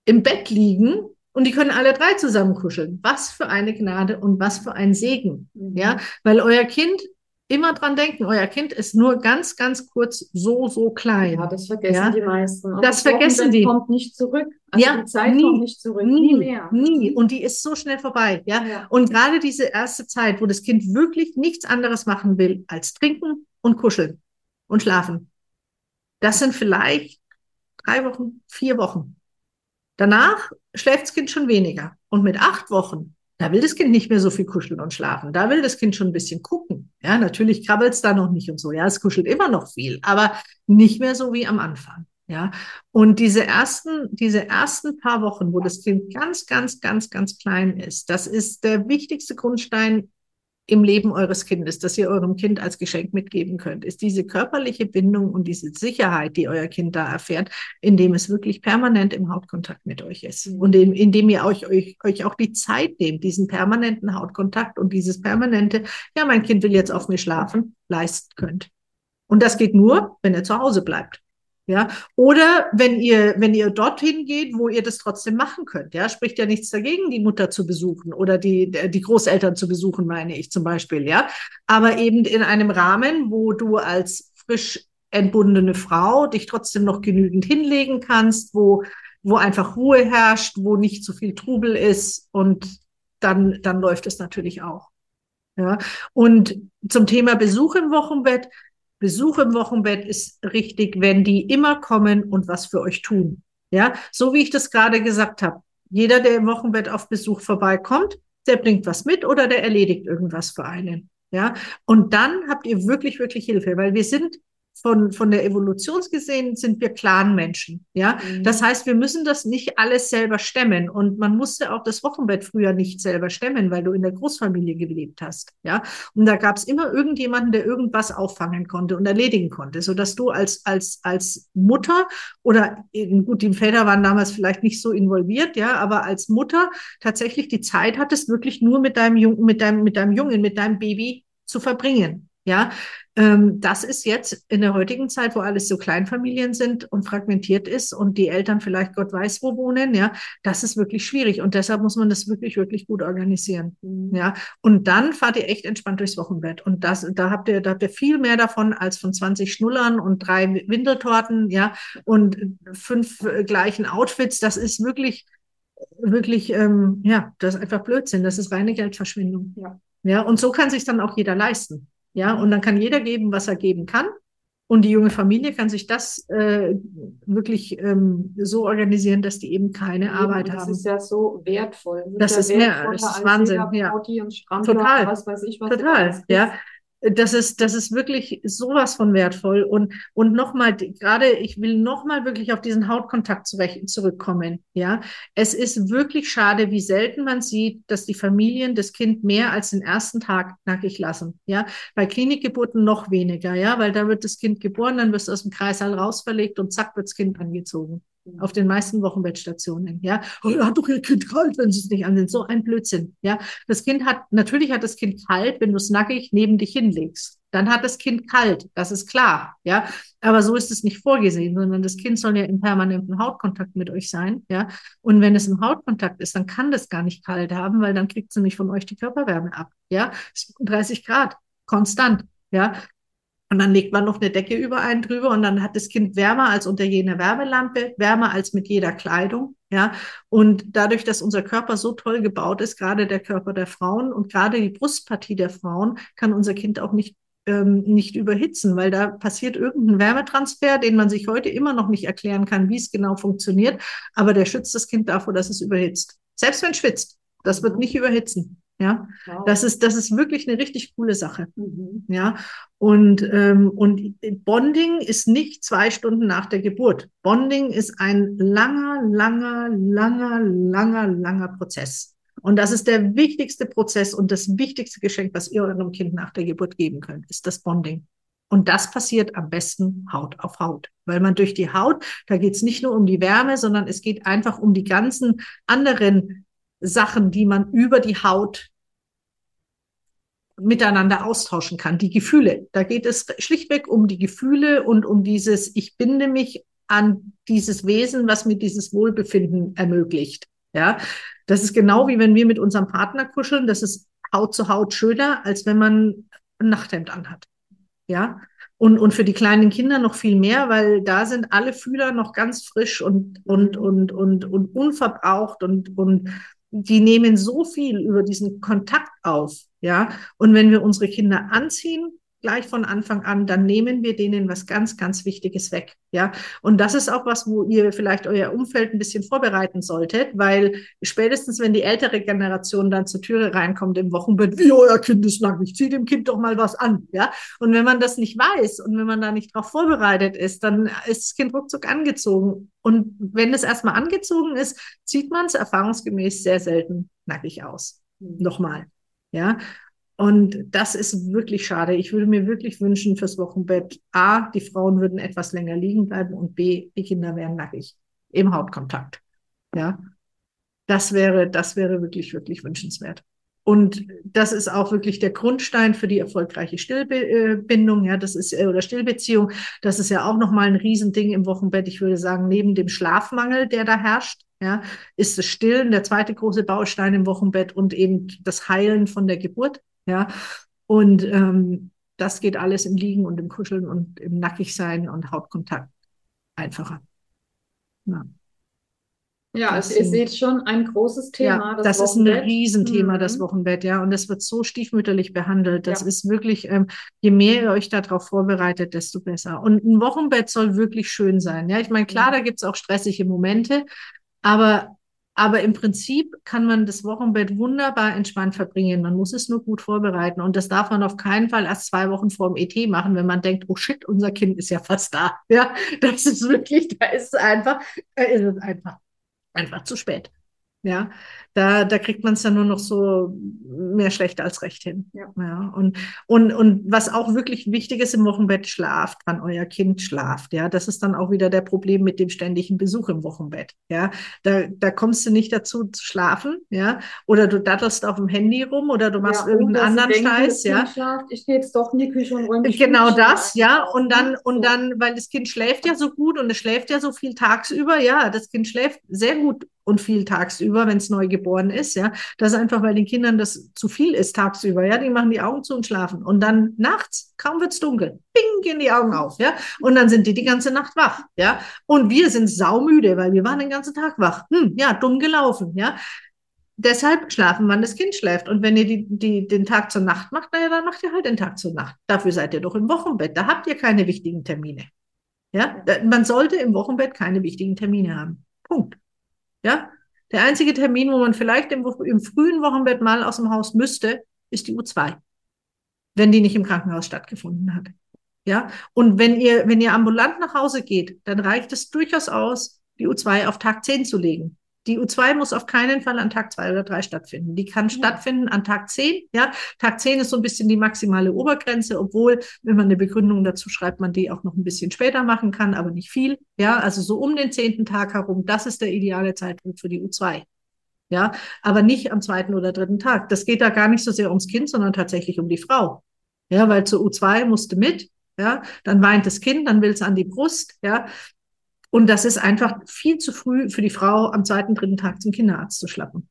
im Bett liegen und die können alle drei zusammen kuscheln. Was für eine Gnade und was für ein Segen. Mhm. Ja, weil euer Kind immer dran denken, euer Kind ist nur ganz, ganz kurz so, so klein. Ja, das vergessen ja? die meisten. Und das vergessen die. kommt nicht zurück. Also ja, die Zeit nie, kommt nicht zurück. Nie, nie mehr. Nie. Und die ist so schnell vorbei. Ja? ja. Und gerade diese erste Zeit, wo das Kind wirklich nichts anderes machen will, als trinken und kuscheln und schlafen. Das sind vielleicht drei Wochen, vier Wochen. Danach schläft das Kind schon weniger. Und mit acht Wochen, da will das Kind nicht mehr so viel kuscheln und schlafen. Da will das Kind schon ein bisschen gucken. Ja, natürlich krabbelt es da noch nicht und so. Ja, es kuschelt immer noch viel, aber nicht mehr so wie am Anfang. Ja, und diese ersten, diese ersten paar Wochen, wo das Kind ganz, ganz, ganz, ganz klein ist, das ist der wichtigste Grundstein im Leben eures Kindes, das ihr eurem Kind als Geschenk mitgeben könnt, ist diese körperliche Bindung und diese Sicherheit, die euer Kind da erfährt, indem es wirklich permanent im Hautkontakt mit euch ist mhm. und in, indem ihr euch, euch, euch auch die Zeit nehmt, diesen permanenten Hautkontakt und dieses permanente, ja, mein Kind will jetzt auf mir schlafen, leisten könnt. Und das geht nur, wenn er zu Hause bleibt. Ja, oder wenn ihr, wenn ihr dorthin geht, wo ihr das trotzdem machen könnt, ja, spricht ja nichts dagegen, die Mutter zu besuchen oder die, die Großeltern zu besuchen, meine ich zum Beispiel, ja. Aber eben in einem Rahmen, wo du als frisch entbundene Frau dich trotzdem noch genügend hinlegen kannst, wo, wo einfach Ruhe herrscht, wo nicht zu viel Trubel ist und dann, dann läuft es natürlich auch. Ja, und zum Thema Besuch im Wochenbett, Besuch im Wochenbett ist richtig, wenn die immer kommen und was für euch tun. Ja, so wie ich das gerade gesagt habe. Jeder, der im Wochenbett auf Besuch vorbeikommt, der bringt was mit oder der erledigt irgendwas für einen. Ja, und dann habt ihr wirklich, wirklich Hilfe, weil wir sind von, von der Evolution gesehen sind wir Clan-Menschen. Ja, mhm. das heißt, wir müssen das nicht alles selber stemmen. Und man musste auch das Wochenbett früher nicht selber stemmen, weil du in der Großfamilie gelebt hast. Ja, und da gab es immer irgendjemanden, der irgendwas auffangen konnte und erledigen konnte, so dass du als, als, als Mutter oder gut, die Väter waren damals vielleicht nicht so involviert, ja, aber als Mutter tatsächlich die Zeit hattest, wirklich nur mit deinem Jungen, mit deinem, mit deinem Jungen, mit deinem Baby zu verbringen. Ja, ähm, das ist jetzt in der heutigen Zeit, wo alles so Kleinfamilien sind und fragmentiert ist und die Eltern vielleicht Gott weiß wo wohnen, ja, das ist wirklich schwierig und deshalb muss man das wirklich, wirklich gut organisieren. Mhm. Ja, und dann fahrt ihr echt entspannt durchs Wochenbett und das, da habt ihr, da habt ihr viel mehr davon als von 20 Schnullern und drei Windeltorten, ja, und fünf äh, gleichen Outfits. Das ist wirklich, wirklich, ähm, ja, das ist einfach Blödsinn. Das ist reine Geldverschwendung. Ja. Ja, und so kann sich dann auch jeder leisten. Ja, und dann kann jeder geben, was er geben kann. Und die junge Familie kann sich das äh, wirklich ähm, so organisieren, dass die eben keine ja, Arbeit das haben. Das ist ja so wertvoll. Das, das ist mehr, das ist Wahnsinn. Ja. Total. Was weiß ich, was Total. Ja das ist, das ist wirklich sowas von wertvoll. Und, und nochmal, gerade, ich will nochmal wirklich auf diesen Hautkontakt zurückkommen. Ja, es ist wirklich schade, wie selten man sieht, dass die Familien das Kind mehr als den ersten Tag nackig lassen. Ja, bei Klinikgeburten noch weniger. Ja, weil da wird das Kind geboren, dann wirst du aus dem Kreißsaal rausverlegt und zack, wird das Kind angezogen auf den meisten Wochenbettstationen. Ja, oh, hat doch ihr Kind kalt, wenn sie es nicht ansehen. So ein Blödsinn. Ja, das Kind hat natürlich hat das Kind kalt, wenn du es nackig neben dich hinlegst. Dann hat das Kind kalt, das ist klar. Ja, aber so ist es nicht vorgesehen, sondern das Kind soll ja im permanenten Hautkontakt mit euch sein. Ja, und wenn es im Hautkontakt ist, dann kann das gar nicht kalt haben, weil dann kriegt sie nicht von euch die Körperwärme ab. Ja, 30 Grad konstant. Ja, und dann legt man noch eine Decke über einen drüber und dann hat das Kind wärmer als unter jener Wärmelampe, wärmer als mit jeder Kleidung. Ja, und dadurch, dass unser Körper so toll gebaut ist, gerade der Körper der Frauen und gerade die Brustpartie der Frauen, kann unser Kind auch nicht ähm, nicht überhitzen, weil da passiert irgendein Wärmetransfer, den man sich heute immer noch nicht erklären kann, wie es genau funktioniert, aber der schützt das Kind davor, dass es überhitzt. Selbst wenn es schwitzt, das wird nicht überhitzen. Ja, wow. das ist, das ist wirklich eine richtig coole Sache. Mhm. Ja, und, ähm, und Bonding ist nicht zwei Stunden nach der Geburt. Bonding ist ein langer, langer, langer, langer, langer Prozess. Und das ist der wichtigste Prozess und das wichtigste Geschenk, was ihr eurem Kind nach der Geburt geben könnt, ist das Bonding. Und das passiert am besten Haut auf Haut, weil man durch die Haut, da geht es nicht nur um die Wärme, sondern es geht einfach um die ganzen anderen Sachen, die man über die Haut miteinander austauschen kann, die Gefühle. Da geht es schlichtweg um die Gefühle und um dieses, ich binde mich an dieses Wesen, was mir dieses Wohlbefinden ermöglicht. Ja, das ist genau wie wenn wir mit unserem Partner kuscheln. Das ist Haut zu Haut schöner, als wenn man ein Nachthemd anhat. Ja, und, und für die kleinen Kinder noch viel mehr, weil da sind alle Fühler noch ganz frisch und, und, und, und, und unverbraucht und, und die nehmen so viel über diesen Kontakt auf, ja. Und wenn wir unsere Kinder anziehen, gleich von Anfang an, dann nehmen wir denen was ganz, ganz Wichtiges weg. Ja, und das ist auch was, wo ihr vielleicht euer Umfeld ein bisschen vorbereiten solltet, weil spätestens, wenn die ältere Generation dann zur Türe reinkommt im Wochenbett, wie euer Kind ist lang, ich ziehe dem Kind doch mal was an. Ja, und wenn man das nicht weiß und wenn man da nicht darauf vorbereitet ist, dann ist das Kind ruckzuck angezogen. Und wenn es erstmal angezogen ist, zieht man es erfahrungsgemäß sehr selten nackig aus. Mhm. Nochmal. Ja, und das ist wirklich schade. Ich würde mir wirklich wünschen fürs Wochenbett, A, die Frauen würden etwas länger liegen bleiben und B, die Kinder wären nackig im Hautkontakt. Ja, das wäre, das wäre wirklich, wirklich wünschenswert. Und das ist auch wirklich der Grundstein für die erfolgreiche Stillbindung, ja, das ist, äh, oder Stillbeziehung. Das ist ja auch nochmal ein Riesending im Wochenbett. Ich würde sagen, neben dem Schlafmangel, der da herrscht, ja, ist das Stillen der zweite große Baustein im Wochenbett und eben das Heilen von der Geburt. Ja, und ähm, das geht alles im Liegen und im Kuscheln und im Nackigsein und Hautkontakt einfacher. Ja. Ja, also ihr seht schon ein großes Thema. Ja, das, das ist ein Riesenthema, mhm. das Wochenbett, ja. Und es wird so stiefmütterlich behandelt. Das ja. ist wirklich, ähm, je mehr ihr euch darauf vorbereitet, desto besser. Und ein Wochenbett soll wirklich schön sein. Ja, ich meine, klar, da gibt's auch stressige Momente, aber Aber im Prinzip kann man das Wochenbett wunderbar entspannt verbringen. Man muss es nur gut vorbereiten. Und das darf man auf keinen Fall erst zwei Wochen vor dem ET machen, wenn man denkt, oh shit, unser Kind ist ja fast da. Ja, das ist wirklich, da ist es einfach, ist es einfach, einfach zu spät. Ja, da, da kriegt man es dann nur noch so mehr schlecht als recht hin. Ja. ja. Und, und, und was auch wirklich wichtig ist im Wochenbett, schlaft, wann euer Kind schlaft. Ja, das ist dann auch wieder der Problem mit dem ständigen Besuch im Wochenbett. Ja, da, da kommst du nicht dazu zu schlafen. Ja, oder du dattelst auf dem Handy rum oder du machst ja, irgendeinen anderen denke, Scheiß. Ja, schlaft, ich gehe jetzt doch in die Küche und räume Genau das, ja. Und dann, und dann, weil das Kind schläft ja so gut und es schläft ja so viel tagsüber. Ja, das Kind schläft sehr gut und viel tagsüber, wenn es neu geboren ist, ja. Das ist einfach, weil den Kindern das zu viel ist tagsüber, ja. Die machen die Augen zu und schlafen. Und dann nachts, kaum wird's dunkel, ping, gehen die Augen auf, ja. Und dann sind die die ganze Nacht wach, ja. Und wir sind saumüde, weil wir waren den ganzen Tag wach. Hm, ja, dumm gelaufen, ja. Deshalb schlafen, wann das Kind schläft. Und wenn ihr die, die, den Tag zur Nacht macht, naja, dann macht ihr halt den Tag zur Nacht. Dafür seid ihr doch im Wochenbett. Da habt ihr keine wichtigen Termine. Ja, man sollte im Wochenbett keine wichtigen Termine haben. Punkt. Ja, der einzige Termin, wo man vielleicht im, im frühen Wochenbett mal aus dem Haus müsste, ist die U2, wenn die nicht im Krankenhaus stattgefunden hat. Ja, und wenn ihr, wenn ihr ambulant nach Hause geht, dann reicht es durchaus aus, die U2 auf Tag 10 zu legen. Die U2 muss auf keinen Fall an Tag zwei oder drei stattfinden. Die kann ja. stattfinden an Tag zehn. Ja, Tag zehn ist so ein bisschen die maximale Obergrenze, obwohl, wenn man eine Begründung dazu schreibt, man die auch noch ein bisschen später machen kann, aber nicht viel. Ja, also so um den zehnten Tag herum, das ist der ideale Zeitpunkt für die U2. Ja, aber nicht am zweiten oder dritten Tag. Das geht da gar nicht so sehr ums Kind, sondern tatsächlich um die Frau. Ja, weil zur U2 musste mit. Ja, dann weint das Kind, dann will es an die Brust. Ja, und das ist einfach viel zu früh für die Frau, am zweiten, dritten Tag zum Kinderarzt zu schlappen.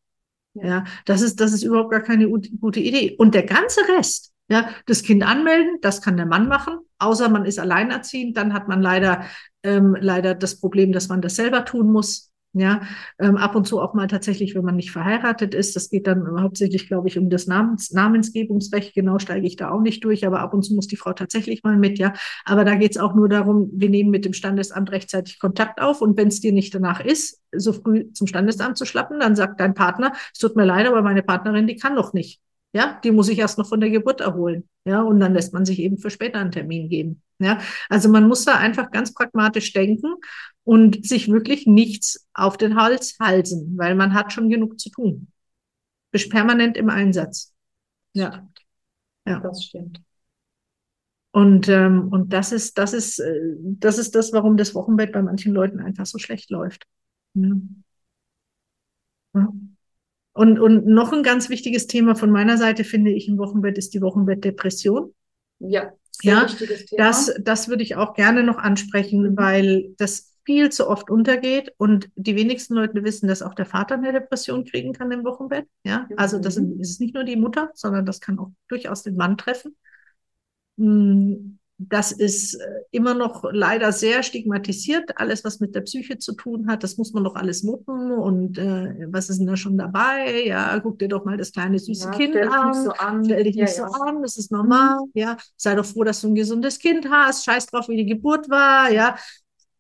Ja, das ist, das ist überhaupt gar keine gute Idee. Und der ganze Rest, ja, das Kind anmelden, das kann der Mann machen, außer man ist alleinerziehend, dann hat man leider, ähm, leider das Problem, dass man das selber tun muss. Ja, ähm, ab und zu auch mal tatsächlich, wenn man nicht verheiratet ist. Das geht dann hauptsächlich, glaube ich, um das Namens Namensgebungsrecht. Genau steige ich da auch nicht durch, aber ab und zu muss die Frau tatsächlich mal mit, ja. Aber da geht es auch nur darum, wir nehmen mit dem Standesamt rechtzeitig Kontakt auf und wenn es dir nicht danach ist, so früh zum Standesamt zu schlappen, dann sagt dein Partner, es tut mir leid, aber meine Partnerin, die kann noch nicht. Ja, die muss ich erst noch von der Geburt erholen. Ja, und dann lässt man sich eben für später einen Termin geben. Ja, also man muss da einfach ganz pragmatisch denken und sich wirklich nichts auf den Hals halsen, weil man hat schon genug zu tun. Bist permanent im Einsatz. Ja. Ja. Das stimmt. Und, ähm, und das ist, das ist, äh, das ist das, warum das Wochenbett bei manchen Leuten einfach so schlecht läuft. Ja. Ja. Und, und noch ein ganz wichtiges Thema von meiner Seite finde ich im Wochenbett ist die Wochenbettdepression. Ja, ja, das, das würde ich auch gerne noch ansprechen, mhm. weil das viel zu oft untergeht und die wenigsten Leute wissen, dass auch der Vater eine Depression kriegen kann im Wochenbett. Ja, also das mhm. ist nicht nur die Mutter, sondern das kann auch durchaus den Mann treffen. Hm, das ist äh, immer noch leider sehr stigmatisiert. Alles, was mit der Psyche zu tun hat, das muss man doch alles muppen. Und äh, was ist denn da schon dabei? Ja, guck dir doch mal das kleine süße ja, Kind stell an. So an. Stell dich ja, nicht ja. so an, das ist normal. Mhm. Ja, sei doch froh, dass du ein gesundes Kind hast. Scheiß drauf, wie die Geburt war. Ja,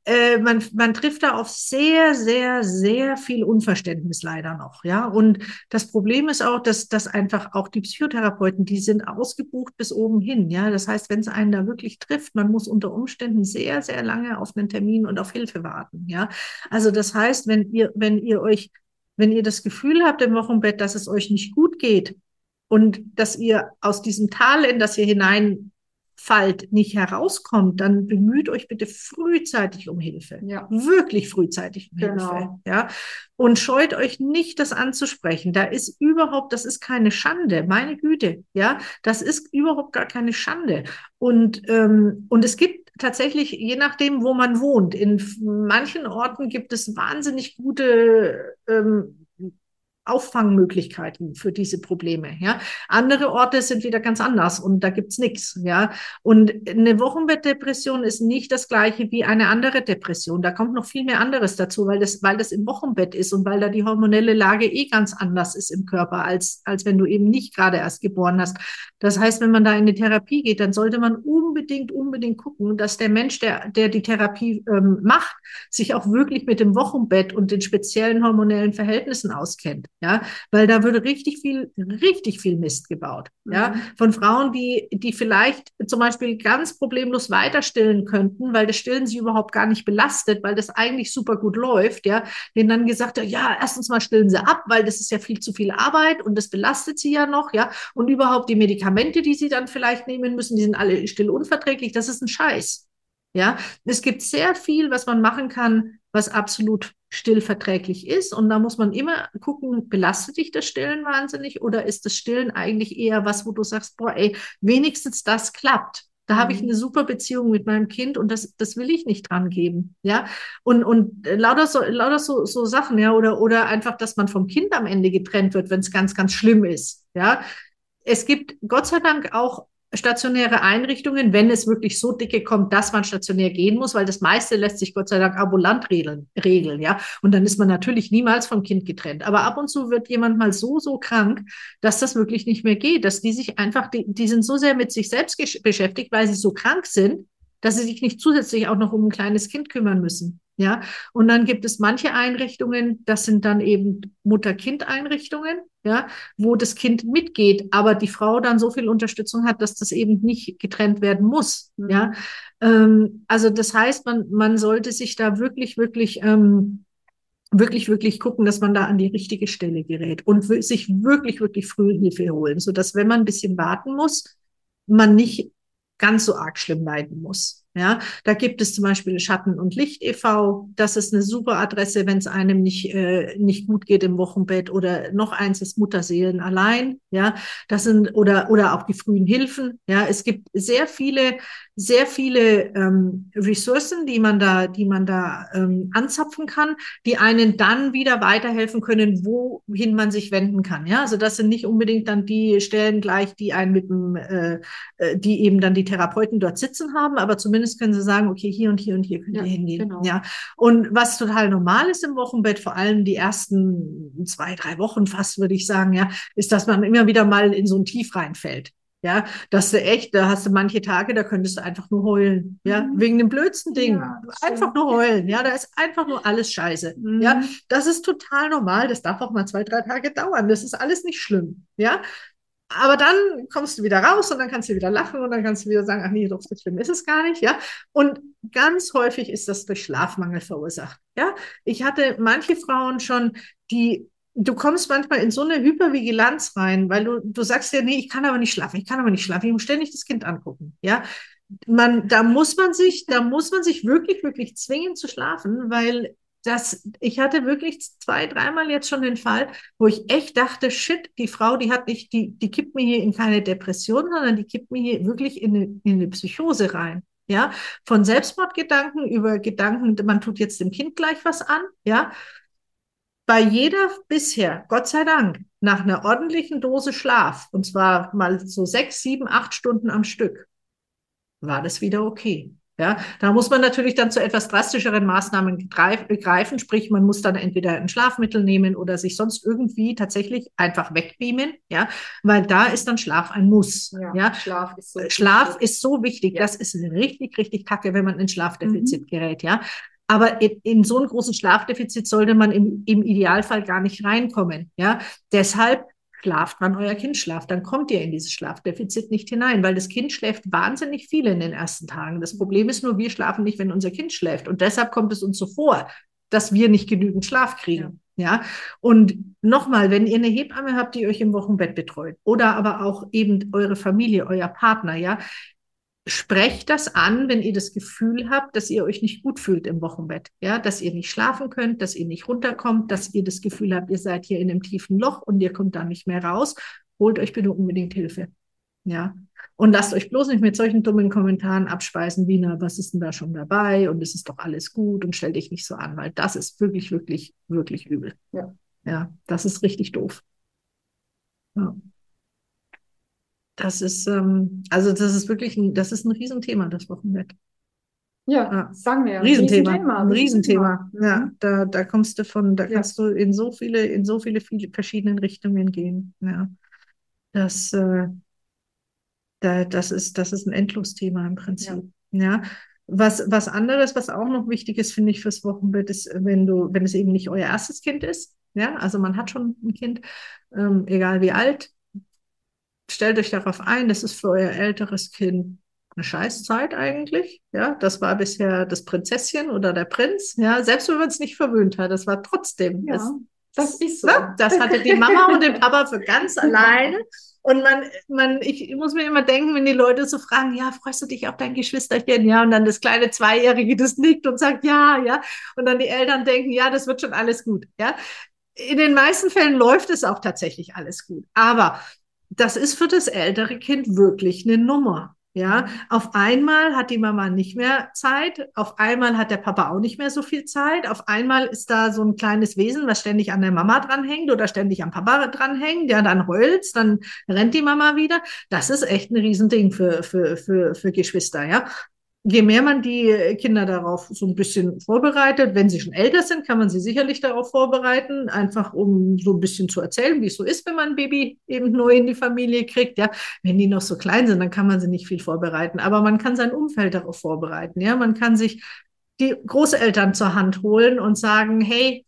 äh, man, man trifft da auf sehr, sehr, sehr viel Unverständnis leider noch, ja. Und das Problem ist auch, dass, dass einfach auch die Psychotherapeuten, die sind ausgebucht bis oben hin, ja. Das heißt, wenn es einen da wirklich trifft, man muss unter Umständen sehr, sehr lange auf einen Termin und auf Hilfe warten, ja. Also das heißt, wenn ihr, wenn ihr euch, wenn ihr das Gefühl habt im Wochenbett, dass es euch nicht gut geht und dass ihr aus diesem Tal, in das ihr hinein fallt, nicht herauskommt, dann bemüht euch bitte frühzeitig um Hilfe. Ja. Wirklich frühzeitig um genau. Hilfe. Ja. Und scheut euch nicht, das anzusprechen. Da ist überhaupt, das ist keine Schande. Meine Güte. Ja. Das ist überhaupt gar keine Schande. Und, ähm, und es gibt tatsächlich, je nachdem, wo man wohnt, in manchen Orten gibt es wahnsinnig gute, ähm, Auffangmöglichkeiten für diese Probleme. Ja, andere Orte sind wieder ganz anders und da gibt's nichts. Ja, und eine Wochenbettdepression ist nicht das gleiche wie eine andere Depression. Da kommt noch viel mehr anderes dazu, weil das, weil das im Wochenbett ist und weil da die hormonelle Lage eh ganz anders ist im Körper als als wenn du eben nicht gerade erst geboren hast. Das heißt, wenn man da in die Therapie geht, dann sollte man unbedingt unbedingt gucken, dass der Mensch, der der die Therapie ähm, macht, sich auch wirklich mit dem Wochenbett und den speziellen hormonellen Verhältnissen auskennt ja, weil da würde richtig viel, richtig viel Mist gebaut, mhm. ja, von Frauen, die, die vielleicht zum Beispiel ganz problemlos weiter stillen könnten, weil das Stillen sie überhaupt gar nicht belastet, weil das eigentlich super gut läuft, ja, denen dann gesagt, ja, erstens mal stillen sie ab, weil das ist ja viel zu viel Arbeit und das belastet sie ja noch, ja, und überhaupt die Medikamente, die sie dann vielleicht nehmen müssen, die sind alle stillunverträglich, das ist ein Scheiß. Ja, es gibt sehr viel, was man machen kann, was absolut stillverträglich ist. Und da muss man immer gucken, belastet dich das Stillen wahnsinnig oder ist das Stillen eigentlich eher was, wo du sagst, boah, ey, wenigstens das klappt. Da habe ich mhm. eine super Beziehung mit meinem Kind und das, das will ich nicht dran geben. Ja. Und, und lauter so, lauter so, so Sachen, ja, oder, oder einfach, dass man vom Kind am Ende getrennt wird, wenn es ganz, ganz schlimm ist. Ja. Es gibt Gott sei Dank auch stationäre Einrichtungen, wenn es wirklich so dicke kommt, dass man stationär gehen muss, weil das meiste lässt sich Gott sei Dank ambulant regeln, regeln, ja. Und dann ist man natürlich niemals vom Kind getrennt. Aber ab und zu wird jemand mal so, so krank, dass das wirklich nicht mehr geht, dass die sich einfach, die, die sind so sehr mit sich selbst beschäftigt, weil sie so krank sind, dass sie sich nicht zusätzlich auch noch um ein kleines Kind kümmern müssen. Ja, und dann gibt es manche Einrichtungen, das sind dann eben Mutter-Kind-Einrichtungen, ja, wo das Kind mitgeht, aber die Frau dann so viel Unterstützung hat, dass das eben nicht getrennt werden muss. Mhm. Ja, ähm, also das heißt, man, man sollte sich da wirklich, wirklich, ähm, wirklich, wirklich gucken, dass man da an die richtige Stelle gerät und sich wirklich, wirklich früh Hilfe holen, so dass wenn man ein bisschen warten muss, man nicht ganz so arg schlimm leiden muss. Ja, da gibt es zum Beispiel Schatten und Licht e.V. Das ist eine super Adresse, wenn es einem nicht äh, nicht gut geht im Wochenbett oder noch eins ist Mutterseelen allein. Ja, das sind oder oder auch die frühen Hilfen. Ja, es gibt sehr viele sehr viele ähm, Ressourcen, die man da, die man da ähm, anzapfen kann, die einen dann wieder weiterhelfen können, wohin man sich wenden kann. Ja, also das sind nicht unbedingt dann die Stellen gleich, die einen mit dem, äh, äh, die eben dann die Therapeuten dort sitzen haben, aber zumindest können sie sagen, okay, hier und hier und hier könnt ihr hingehen. Genau. Ja, und was total normal ist im Wochenbett, vor allem die ersten zwei, drei Wochen fast, würde ich sagen, ja, ist, dass man immer wieder mal in so ein Tief reinfällt. Ja, dass du echt, da hast du manche Tage, da könntest du einfach nur heulen. Ja, mhm. wegen dem blödsten Ding. Ja, einfach nur heulen. Ja, da ist einfach nur alles scheiße. Mhm. Ja, das ist total normal. Das darf auch mal zwei, drei Tage dauern. Das ist alles nicht schlimm. Ja, aber dann kommst du wieder raus und dann kannst du wieder lachen und dann kannst du wieder sagen, ach nee, doch so schlimm ist es gar nicht, ja. Und ganz häufig ist das durch Schlafmangel verursacht, ja. Ich hatte manche Frauen schon, die du kommst manchmal in so eine Hypervigilanz rein, weil du, du sagst ja, nee, ich kann aber nicht schlafen, ich kann aber nicht schlafen, ich muss ständig das Kind angucken, ja. Man, da muss man sich, da muss man sich wirklich, wirklich zwingen zu schlafen, weil das, ich hatte wirklich zwei, dreimal jetzt schon den Fall, wo ich echt dachte, shit, die Frau, die hat nicht, die, die kippt mir hier in keine Depression, sondern die kippt mir hier wirklich in eine, in eine Psychose rein. Ja, von Selbstmordgedanken über Gedanken, man tut jetzt dem Kind gleich was an, ja, bei jeder bisher, Gott sei Dank, nach einer ordentlichen Dose Schlaf, und zwar mal so sechs, sieben, acht Stunden am Stück, war das wieder okay. Ja, da muss man natürlich dann zu etwas drastischeren Maßnahmen greifen, sprich, man muss dann entweder ein Schlafmittel nehmen oder sich sonst irgendwie tatsächlich einfach wegbeamen, ja, weil da ist dann Schlaf ein Muss. Ja, ja? Schlaf ist so Schlaf wichtig. ist so wichtig. Ja. Das ist richtig, richtig kacke, wenn man in Schlafdefizit mhm. gerät, ja. Aber in, in so einen großen Schlafdefizit sollte man im, im Idealfall gar nicht reinkommen. Ja, deshalb schlaft, wann euer Kind schlaft, dann kommt ihr in dieses Schlafdefizit nicht hinein, weil das Kind schläft wahnsinnig viel in den ersten Tagen. Das Problem ist nur, wir schlafen nicht, wenn unser Kind schläft. Und deshalb kommt es uns so vor, dass wir nicht genügend Schlaf kriegen. Ja. ja? Und nochmal, wenn ihr eine Hebamme habt, die euch im Wochenbett betreut oder aber auch eben eure Familie, euer Partner, ja, sprecht das an, wenn ihr das Gefühl habt, dass ihr euch nicht gut fühlt im Wochenbett, ja, dass ihr nicht schlafen könnt, dass ihr nicht runterkommt, dass ihr das Gefühl habt, ihr seid hier in einem tiefen Loch und ihr kommt da nicht mehr raus. Holt euch bitte unbedingt Hilfe. Ja. Und lasst euch bloß nicht mit solchen dummen Kommentaren abspeisen, wie, na, was ist denn da schon dabei? Und es ist doch alles gut und stell dich nicht so an, weil das ist wirklich, wirklich, wirklich übel. Ja. Ja, das ist richtig doof. Ja. Das ist, ähm, also das ist wirklich ein, das ist ein Riesenthema, das Wochenbett. Ja, ja. sagen wir. Riesenthema. Riesenthema. Ein Riesenthema. Ja, mhm. da, da kommst du von, da ja. kannst du in so viele, in so viele, viele verschiedenen Richtungen gehen. Ja. Das, äh, da, das ist, das ist ein Endlosthema im Prinzip. Ja. ja. Was, was anderes, was auch noch wichtig ist, finde ich, fürs Wochenbett, ist, wenn du, wenn es eben nicht euer erstes Kind ist, ja, also man hat schon ein Kind, ähm, egal wie alt, stellt euch darauf ein, das ist für euer älteres Kind eine Scheißzeit eigentlich. Ja, das war bisher das Prinzesschen oder der Prinz. Ja, selbst wenn man es nicht verwöhnt hat, das war trotzdem. Ja, das, das ist so. Ne? Das hatte die Mama und den Papa für ganz alleine. Und man, man, ich muss mir immer denken, wenn die Leute so fragen, ja, freust du dich auf dein Geschwisterchen? Ja, und dann das kleine Zweijährige, das nickt und sagt, ja, ja. Und dann die Eltern denken, ja, das wird schon alles gut. Ja. In den meisten Fällen läuft es auch tatsächlich alles gut. Aber das ist für das ältere Kind wirklich eine Nummer. Ja, auf einmal hat die Mama nicht mehr Zeit, auf einmal hat der Papa auch nicht mehr so viel Zeit, auf einmal ist da so ein kleines Wesen, was ständig an der Mama dranhängt oder ständig am Papa dranhängt, ja, dann heult's, dann rennt die Mama wieder. Das ist echt ein Riesending für, für, für, für Geschwister, ja je mehr man die Kinder darauf so ein bisschen vorbereitet, wenn sie schon älter sind, kann man sie sicherlich darauf vorbereiten, einfach um so ein bisschen zu erzählen, wie es so ist, wenn man ein Baby eben neu in die Familie kriegt. Ja, wenn die noch so klein sind, dann kann man sie nicht viel vorbereiten, aber man kann sein Umfeld darauf vorbereiten. Ja, man kann sich die Großeltern zur Hand holen und sagen, hey,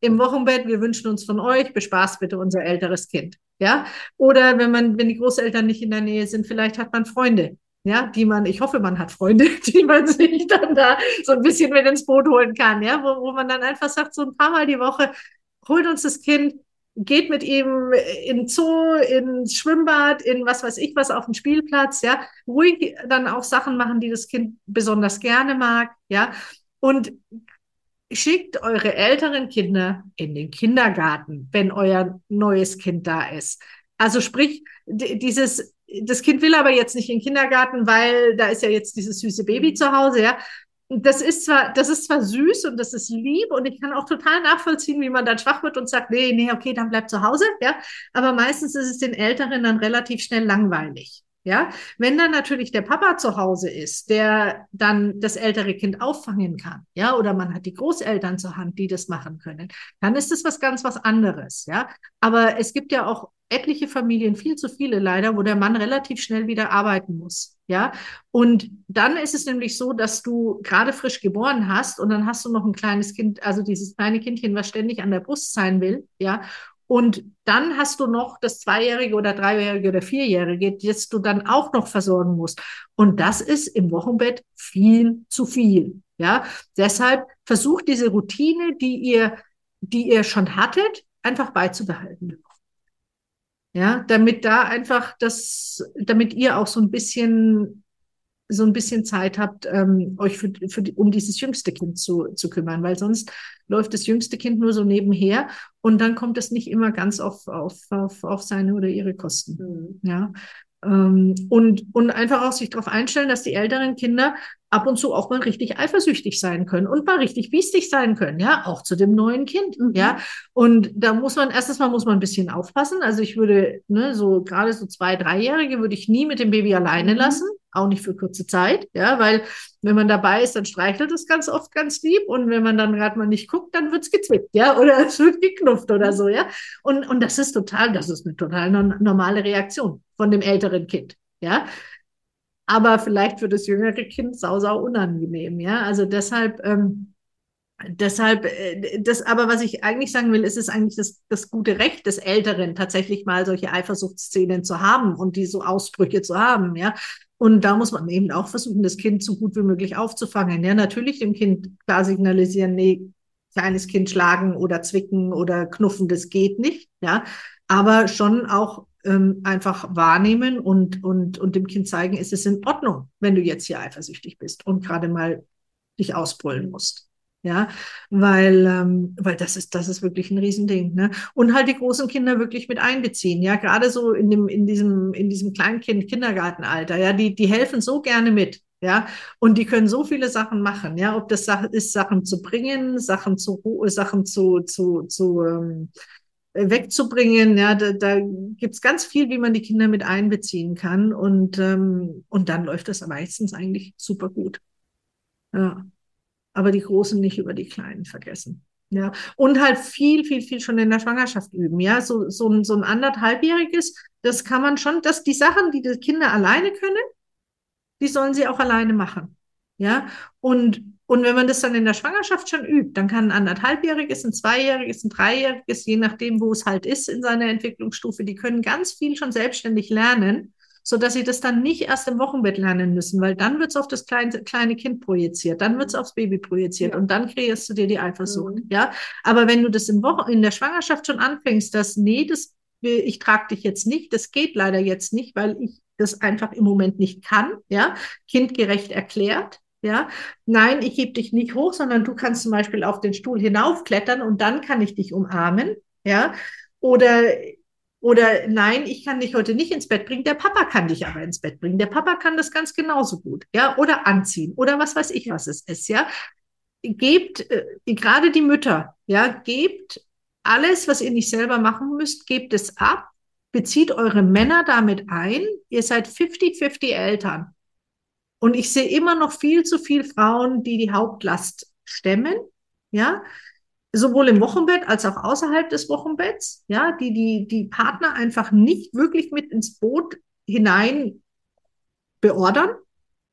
im Wochenbett, wir wünschen uns von euch, bespaßt bitte unser älteres Kind. Ja, oder wenn man, wenn die Großeltern nicht in der Nähe sind, vielleicht hat man Freunde, ja, die man, ich hoffe, man hat Freunde, die man sich dann da so ein bisschen mit ins Boot holen kann, ja, wo, wo man dann einfach sagt, so ein paar Mal die Woche, holt uns das Kind, geht mit ihm in Zoo, ins Schwimmbad, in was weiß ich was, auf den Spielplatz, ja, ruhig dann auch Sachen machen, die das Kind besonders gerne mag, ja, und schickt eure älteren Kinder in den Kindergarten, wenn euer neues Kind da ist. Also sprich, dieses das Kind will aber jetzt nicht in den Kindergarten, weil da ist ja jetzt dieses süße Baby zu Hause, ja. Das ist zwar, das ist zwar süß und das ist lieb und ich kann auch total nachvollziehen, wie man dann schwach wird und sagt, nee, nee, okay, dann bleib zu Hause, ja. Aber meistens ist es den Älteren dann relativ schnell langweilig. Ja, wenn dann natürlich der Papa zu Hause ist, der dann das ältere Kind auffangen kann, ja, oder man hat die Großeltern zur Hand, die das machen können, dann ist es was ganz was anderes, ja. Aber es gibt ja auch etliche Familien, viel zu viele leider, wo der Mann relativ schnell wieder arbeiten muss. Ja, und dann ist es nämlich so, dass du gerade frisch geboren hast und dann hast du noch ein kleines Kind, also dieses kleine Kindchen, was ständig an der Brust sein will. Ja, und dann hast du noch das Zweijährige oder Dreijährige oder Vierjährige, das du dann auch noch versorgen musst. Und das ist im Wochenbett viel zu viel. Ja, deshalb versucht diese Routine, die ihr, die ihr schon hattet, einfach beizubehalten. Ja, damit da einfach das, damit ihr auch so ein bisschen so ein bisschen Zeit habt, ähm, euch für, für die, um dieses jüngste Kind zu, zu kümmern, weil sonst läuft das jüngste Kind nur so nebenher und dann kommt es nicht immer ganz auf, auf, auf, auf seine oder ihre Kosten. Mhm. Ja. Ähm, und, und einfach auch sich darauf einstellen, dass die älteren Kinder ab und zu auch mal richtig eifersüchtig sein können und mal richtig biestig sein können, ja, auch zu dem neuen Kind, mhm. ja. Und da muss man, erstens mal muss man ein bisschen aufpassen. Also ich würde, ne, so gerade so zwei, dreijährige würde ich nie mit dem Baby alleine mhm. lassen auch nicht für kurze Zeit, ja, weil wenn man dabei ist, dann streichelt es ganz oft ganz lieb und wenn man dann gerade mal nicht guckt, dann wird's gezwickt, ja, oder es wird geknufft oder so, ja. Und, und das ist total, das ist eine total normale Reaktion von dem älteren Kind, ja. Aber vielleicht für das jüngere Kind sau, sau unangenehm, ja. Also deshalb, ähm, Deshalb, äh, das, aber was ich eigentlich sagen will, ist es eigentlich das, das gute Recht des Älteren, tatsächlich mal solche Eifersuchtsszenen zu haben und diese so Ausbrüche zu haben, ja. Und da muss man eben auch versuchen, das Kind so gut wie möglich aufzufangen. Ja, natürlich dem Kind klar signalisieren, nee, kleines Kind schlagen oder zwicken oder knuffen, das geht nicht. Ja, aber schon auch ähm, einfach wahrnehmen und, und, und dem Kind zeigen, ist es in Ordnung, wenn du jetzt hier eifersüchtig bist und gerade mal dich ausbrüllen musst. Ja, weil, ähm, weil das ist, das ist wirklich ein Riesending. Ne? Und halt die großen Kinder wirklich mit einbeziehen. Ja, gerade so in dem, in diesem, in diesem Kleinkind-Kindergartenalter. Ja, die, die helfen so gerne mit. Ja, und die können so viele Sachen machen, ja, ob das ist, Sachen zu bringen, Sachen zu, Sachen zu, zu, zu ähm, wegzubringen. Ja, da, da gibt es ganz viel, wie man die Kinder mit einbeziehen kann. Und, ähm, und dann läuft das meistens eigentlich super gut. Ja. Aber die Großen nicht über die Kleinen vergessen. Ja, und halt viel, viel, viel schon in der Schwangerschaft üben. Ja, so, so ein, so ein anderthalbjähriges, das kann man schon, dass die Sachen, die die Kinder alleine können, die sollen sie auch alleine machen. Ja, und, und wenn man das dann in der Schwangerschaft schon übt, dann kann ein anderthalbjähriges, ein zweijähriges, ein dreijähriges, je nachdem, wo es halt ist in seiner Entwicklungsstufe, die können ganz viel schon selbstständig lernen so dass sie das dann nicht erst im Wochenbett lernen müssen, weil dann wird es auf das kleine, kleine Kind projiziert, dann wird es aufs Baby projiziert ja. und dann kreierst du dir die Eifersucht. Mhm. Ja, aber wenn du das im Wochen in der Schwangerschaft schon anfängst, dass nee, das ich trage dich jetzt nicht, das geht leider jetzt nicht, weil ich das einfach im Moment nicht kann, ja, kindgerecht erklärt, ja, nein, ich heb dich nicht hoch, sondern du kannst zum Beispiel auf den Stuhl hinaufklettern und dann kann ich dich umarmen, ja, oder oder nein, ich kann dich heute nicht ins Bett bringen, der Papa kann dich aber ins Bett bringen. Der Papa kann das ganz genauso gut, ja, oder anziehen oder was weiß ich, was es ist, ja. Gebt, äh, gerade die Mütter, ja, gebt alles, was ihr nicht selber machen müsst, gebt es ab, bezieht eure Männer damit ein. Ihr seid 50-50 Eltern. Und ich sehe immer noch viel zu viele Frauen, die die Hauptlast stemmen, ja sowohl im Wochenbett als auch außerhalb des Wochenbetts, ja, die, die, die Partner einfach nicht wirklich mit ins Boot hinein beordern,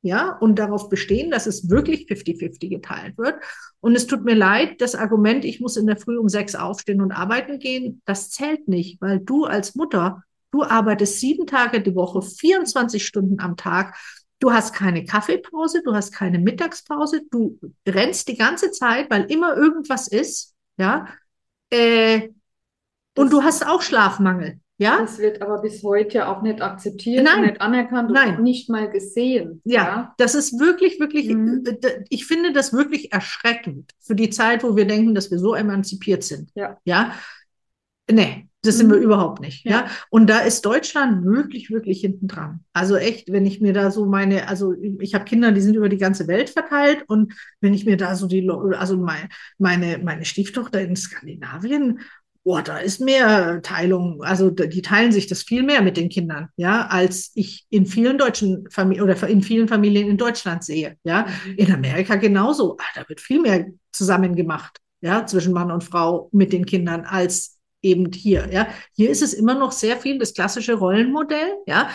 ja, und darauf bestehen, dass es wirklich 50-50 geteilt wird. Und es tut mir leid, das Argument, ich muss in der Früh um sechs aufstehen und arbeiten gehen, das zählt nicht, weil du als Mutter, du arbeitest sieben Tage die Woche, 24 Stunden am Tag. Du hast keine Kaffeepause, du hast keine Mittagspause, du rennst die ganze Zeit, weil immer irgendwas ist ja. Äh, und du hast auch Schlafmangel. Ja? Das wird aber bis heute auch nicht akzeptiert, Nein. nicht anerkannt und Nein. nicht mal gesehen. Ja, ja, das ist wirklich, wirklich, mhm. Äh, ich finde das wirklich erschreckend für die Zeit, wo wir denken, dass wir so emanzipiert sind. Ja. Ja. Nee, das sind wir mhm. überhaupt nicht. Ja. ja. Und da ist Deutschland wirklich, wirklich hinten dran. Also echt, wenn ich mir da so meine, also ich habe Kinder, die sind über die ganze Welt verteilt und wenn ich mir da so die, also meine, meine, meine Stieftochter in Skandinavien, boah, da ist mehr Teilung, also die teilen sich das viel mehr mit den Kindern, ja, als ich in vielen deutschen Familien oder in vielen Familien in Deutschland sehe, ja. Mhm. In Amerika genauso. Ah, da wird viel mehr zusammen gemacht, ja, zwischen Mann und Frau mit den Kindern als eben hier. Ja, hier ist es immer noch sehr viel das klassische Rollenmodell. Ja,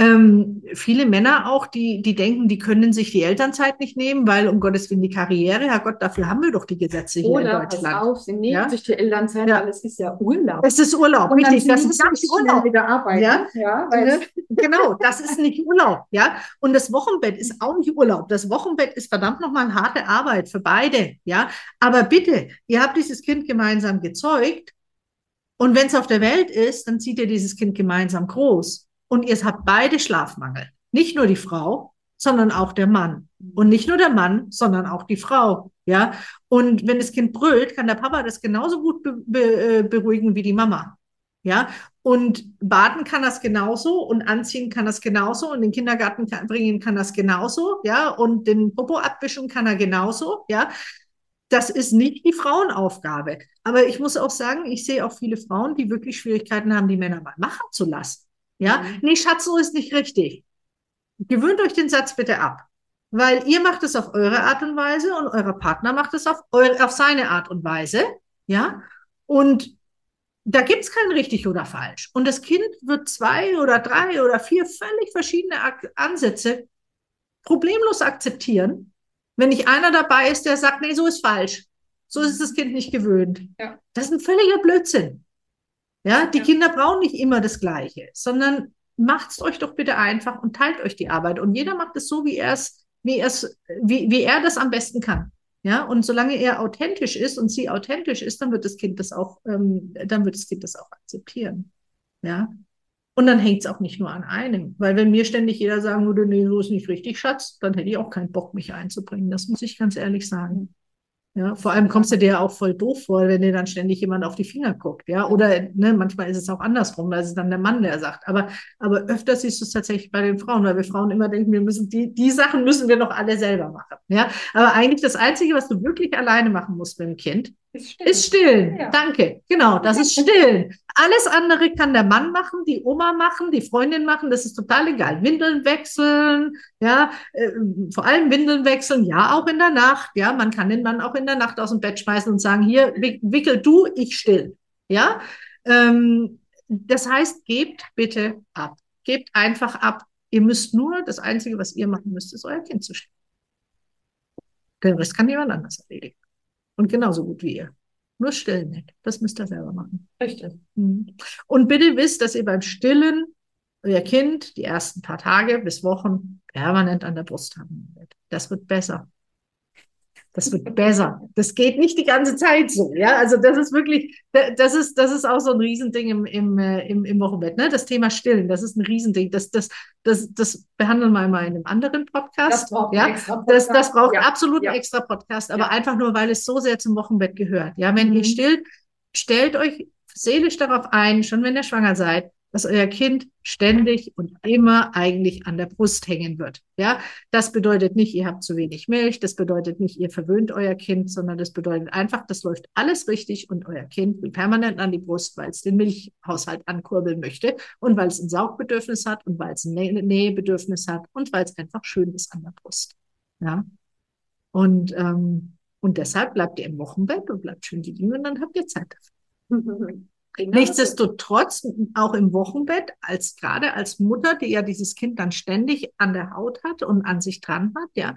ähm, viele Männer auch, die, die denken, die können sich die Elternzeit nicht nehmen, weil um Gottes Willen die Karriere, Herrgott, dafür haben wir doch die Gesetze hier Oder, in Deutschland. Pass auf, sie nehmen ja? sich die Elternzeit, ja. weil es ist ja Urlaub. Es ist Urlaub, Und richtig. Das ist nicht Urlaub. Wieder arbeiten. Ja? Ja, weil genau, das ist nicht Urlaub. Ja, und das Wochenbett ist auch nicht Urlaub. Das Wochenbett ist verdammt nochmal harte Arbeit für beide. Ja, aber bitte, ihr habt dieses Kind gemeinsam gezeugt und wenn es auf der Welt ist, dann zieht ihr dieses Kind gemeinsam groß. Und ihr habt beide Schlafmangel. Nicht nur die Frau, sondern auch der Mann. Und nicht nur der Mann, sondern auch die Frau. Ja. Und wenn das Kind brüllt, kann der Papa das genauso gut be be äh, beruhigen wie die Mama. Ja. Und baden kann das genauso und anziehen kann das genauso und den Kindergarten kann, bringen kann das genauso. Ja. Und den Popo abwischen kann er genauso. Ja. Das ist nicht die Frauenaufgabe. Aber ich muss auch sagen, ich sehe auch viele Frauen, die wirklich Schwierigkeiten haben, die Männer mal machen zu lassen. Ja, mhm. nee, Schatz, so ist nicht richtig. Gewöhnt euch den Satz bitte ab. Weil ihr macht es auf eure Art und Weise und euer Partner macht es auf, eure, auf seine Art und Weise. Ja, und da gibt's kein richtig oder falsch. Und das Kind wird zwei oder drei oder vier völlig verschiedene Ansätze problemlos akzeptieren wenn nicht einer dabei ist, der sagt, nee, so ist falsch. So ist das Kind nicht gewöhnt. Ja. Das ist ein völliger Blödsinn. Ja, die ja. Kinder brauchen nicht immer das Gleiche, sondern macht's euch doch bitte einfach und teilt euch die Arbeit. Und jeder macht es so, wie er es, wie er es, wie, wie er das am besten kann. Ja, und solange er authentisch ist und sie authentisch ist, dann wird das Kind das auch, ähm, dann wird das Kind das auch akzeptieren. Ja, und dann hängt es auch nicht nur an einem. Weil wenn mir ständig jeder sagen würde, nee, so ist nicht richtig, Schatz, dann hätte ich auch keinen Bock, mich einzubringen. Das muss ich ganz ehrlich sagen. Ja, vor allem kommst du dir auch voll doof vor, wenn dir dann ständig jemand auf die Finger guckt. Ja, oder ne, manchmal ist es auch andersrum, da ist es dann der Mann, der sagt. Aber, aber öfter siehst du es tatsächlich bei den Frauen, weil wir Frauen immer denken, wir müssen die, die Sachen müssen wir noch alle selber machen. Ja, aber eigentlich das Einzige, was du wirklich alleine machen musst mit dem Kind, ist stillen. Ist stillen. Ja. Danke. Genau, das ist stillen. Alles andere kann der Mann machen, die Oma machen, die Freundin machen, das ist total egal. Windeln wechseln, ja, äh, vor allem Windeln wechseln, ja, auch in der Nacht, ja, man kann den Mann auch in der Nacht aus dem Bett schmeißen und sagen, hier, wickel du, ich still, ja. Ähm, das heißt, gebt bitte ab. Gebt einfach ab. Ihr müsst nur, das Einzige, was ihr machen müsst, ist euer Kind zu stillen. Den Rest kann jemand anders erledigen. Und genauso gut wie ihr. Nur stillen nicht. Das müsst ihr selber machen. Richtig. Mhm. Und bitte wisst, dass ihr beim Stillen euer Kind die ersten paar Tage bis Wochen permanent an der Brust haben werdet. Das wird besser. Das wird besser. Das geht nicht die ganze Zeit so. Ja, also das ist wirklich, das ist, das ist auch so ein Riesending im, im, äh, im, im Wochenbett. Ne? Das Thema Stillen, das ist ein Riesending. Das, das, das, das behandeln wir mal in einem anderen Podcast. Das braucht, ja? Podcast. Das, das braucht ja. absolut ja. einen extra Podcast, aber ja. einfach nur, weil es so sehr zum Wochenbett gehört. Ja, wenn mhm. ihr stillt, stellt euch seelisch darauf ein, schon wenn ihr schwanger seid, dass euer Kind ständig und immer eigentlich an der Brust hängen wird. Ja, das bedeutet nicht, ihr habt zu wenig Milch. Das bedeutet nicht, ihr verwöhnt euer Kind, sondern das bedeutet einfach, das läuft alles richtig und euer Kind will permanent an die Brust, weil es den Milchhaushalt ankurbeln möchte und weil es ein Saugbedürfnis hat und weil es ein Nähebedürfnis hat und weil es einfach schön ist an der Brust. Ja, und ähm, und deshalb bleibt ihr im Wochenbett und bleibt schön liegen und dann habt ihr Zeit dafür. Genau. Nichtsdestotrotz, auch im Wochenbett, als gerade als Mutter, die ja dieses Kind dann ständig an der Haut hat und an sich dran hat, ja,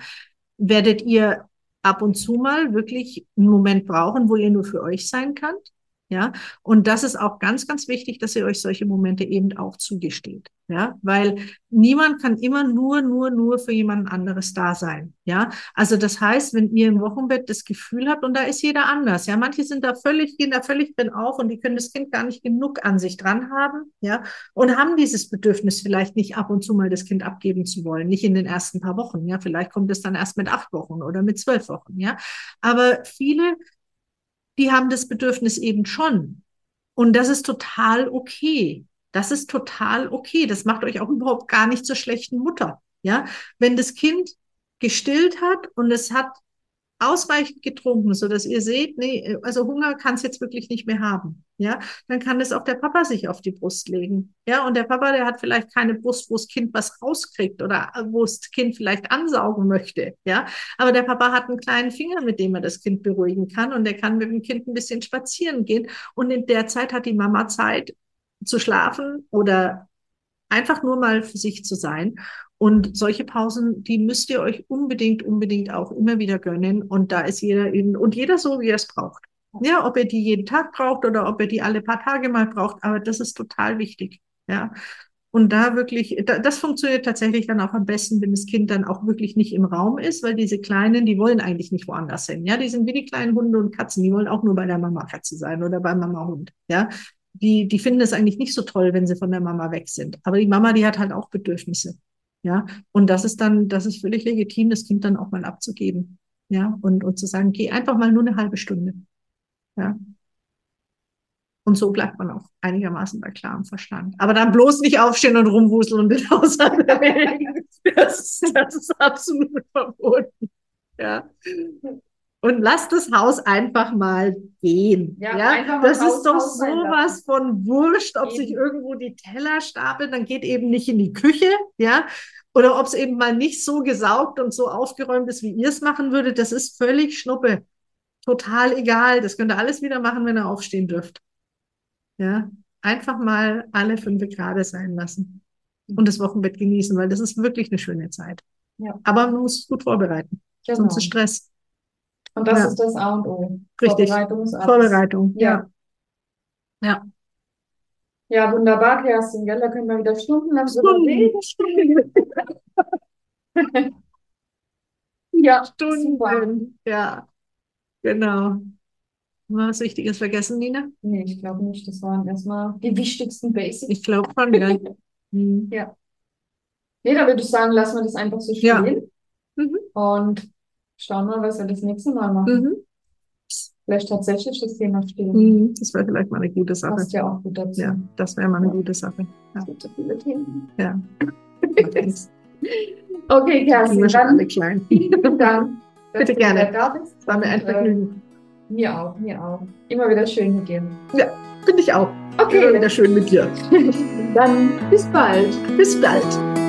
werdet ihr ab und zu mal wirklich einen Moment brauchen, wo ihr nur für euch sein könnt. Ja, und das ist auch ganz, ganz wichtig, dass ihr euch solche Momente eben auch zugesteht. Ja, weil niemand kann immer nur, nur, nur für jemand anderes da sein. Ja, also das heißt, wenn ihr im Wochenbett das Gefühl habt, und da ist jeder anders. Ja, manche sind da völlig, gehen da völlig drin auf und die können das Kind gar nicht genug an sich dran haben. Ja, und haben dieses Bedürfnis vielleicht nicht ab und zu mal das Kind abgeben zu wollen. Nicht in den ersten paar Wochen. Ja, vielleicht kommt es dann erst mit acht Wochen oder mit zwölf Wochen. Ja, aber viele die haben das Bedürfnis eben schon. Und das ist total okay. Das ist total okay. Das macht euch auch überhaupt gar nicht zur schlechten Mutter. Ja, wenn das Kind gestillt hat und es hat ausreichend getrunken, so dass ihr seht, nee, also Hunger kann es jetzt wirklich nicht mehr haben. Ja, dann kann es auch der Papa sich auf die Brust legen. Ja, und der Papa, der hat vielleicht keine Brust, wo das Kind was rauskriegt oder wo das Kind vielleicht ansaugen möchte. Ja, aber der Papa hat einen kleinen Finger, mit dem er das Kind beruhigen kann und der kann mit dem Kind ein bisschen spazieren gehen. Und in der Zeit hat die Mama Zeit zu schlafen oder einfach nur mal für sich zu sein. Und solche Pausen, die müsst ihr euch unbedingt, unbedingt auch immer wieder gönnen. Und da ist jeder in, und jeder so, wie er es braucht. Ja, ob ihr die jeden Tag braucht oder ob ihr die alle paar Tage mal braucht, aber das ist total wichtig. Ja. Und da wirklich, das funktioniert tatsächlich dann auch am besten, wenn das Kind dann auch wirklich nicht im Raum ist, weil diese Kleinen, die wollen eigentlich nicht woanders hin. Ja, die sind wie die kleinen Hunde und Katzen, die wollen auch nur bei der Mama Katze sein oder beim Mama Hund. Ja, die, die finden es eigentlich nicht so toll, wenn sie von der Mama weg sind. Aber die Mama, die hat halt auch Bedürfnisse. Ja, und das ist dann, das ist völlig legitim, das Kind dann auch mal abzugeben. Ja, und, und zu sagen, geh einfach mal nur eine halbe Stunde. Ja. Und so bleibt man auch einigermaßen bei klarem Verstand. Aber dann bloß nicht aufstehen und rumwuseln und den Haushalt das, das ist absolut verboten. Ja und lasst das Haus einfach mal gehen. Ja, ja? das ist Haus, doch Haus sowas von wurscht, ob eben. sich irgendwo die Teller stapeln, dann geht eben nicht in die Küche, ja, oder ob es eben mal nicht so gesaugt und so aufgeräumt ist, wie ihr es machen würdet, das ist völlig Schnuppe. Total egal. Das könnt ihr alles wieder machen, wenn ihr aufstehen dürft. Ja, einfach mal alle fünf Grad sein lassen und das Wochenbett genießen, weil das ist wirklich eine schöne Zeit. Ja. Aber man muss es gut vorbereiten. Genau. Sonst ist Stress. Und das ja. ist das A und O. Richtig. Vorbereitung ist alles. Vorbereitung, ja. Ja. Ja, wunderbar, Kerstin, gell? Da können wir wieder stundenlang Stunden. Stunden. ja, Stunden. Super. Ja, genau. Was Wichtiges vergessen, Nina? Nee, ich glaube nicht. Das waren erstmal die wichtigsten Basics. Ich glaube schon, ja. Ja. Nee, da würde ich sagen, lassen wir das einfach so stehen. Ja. Mhm. Und schauen wir, was wir das nächste Mal machen. Mhm. Vielleicht tatsächlich das Thema Stillen. Mhm, das wäre vielleicht mal eine gute Sache. Passt ja auch gut dazu. Ja, das wäre mal eine Ja. gute Sache. Ja. Es gibt so viele Themen. ja. okay, Kerstin, schon dann alle klein. vielen Dank. dass Bitte gerne. Da bist. Das war mir ein Und, äh, Vergnügen. Mir auch, mir auch. Immer wieder schön mit dir. Finde ich auch. Okay, Immer wieder schön mit dir. dann bis bald. Bis bald.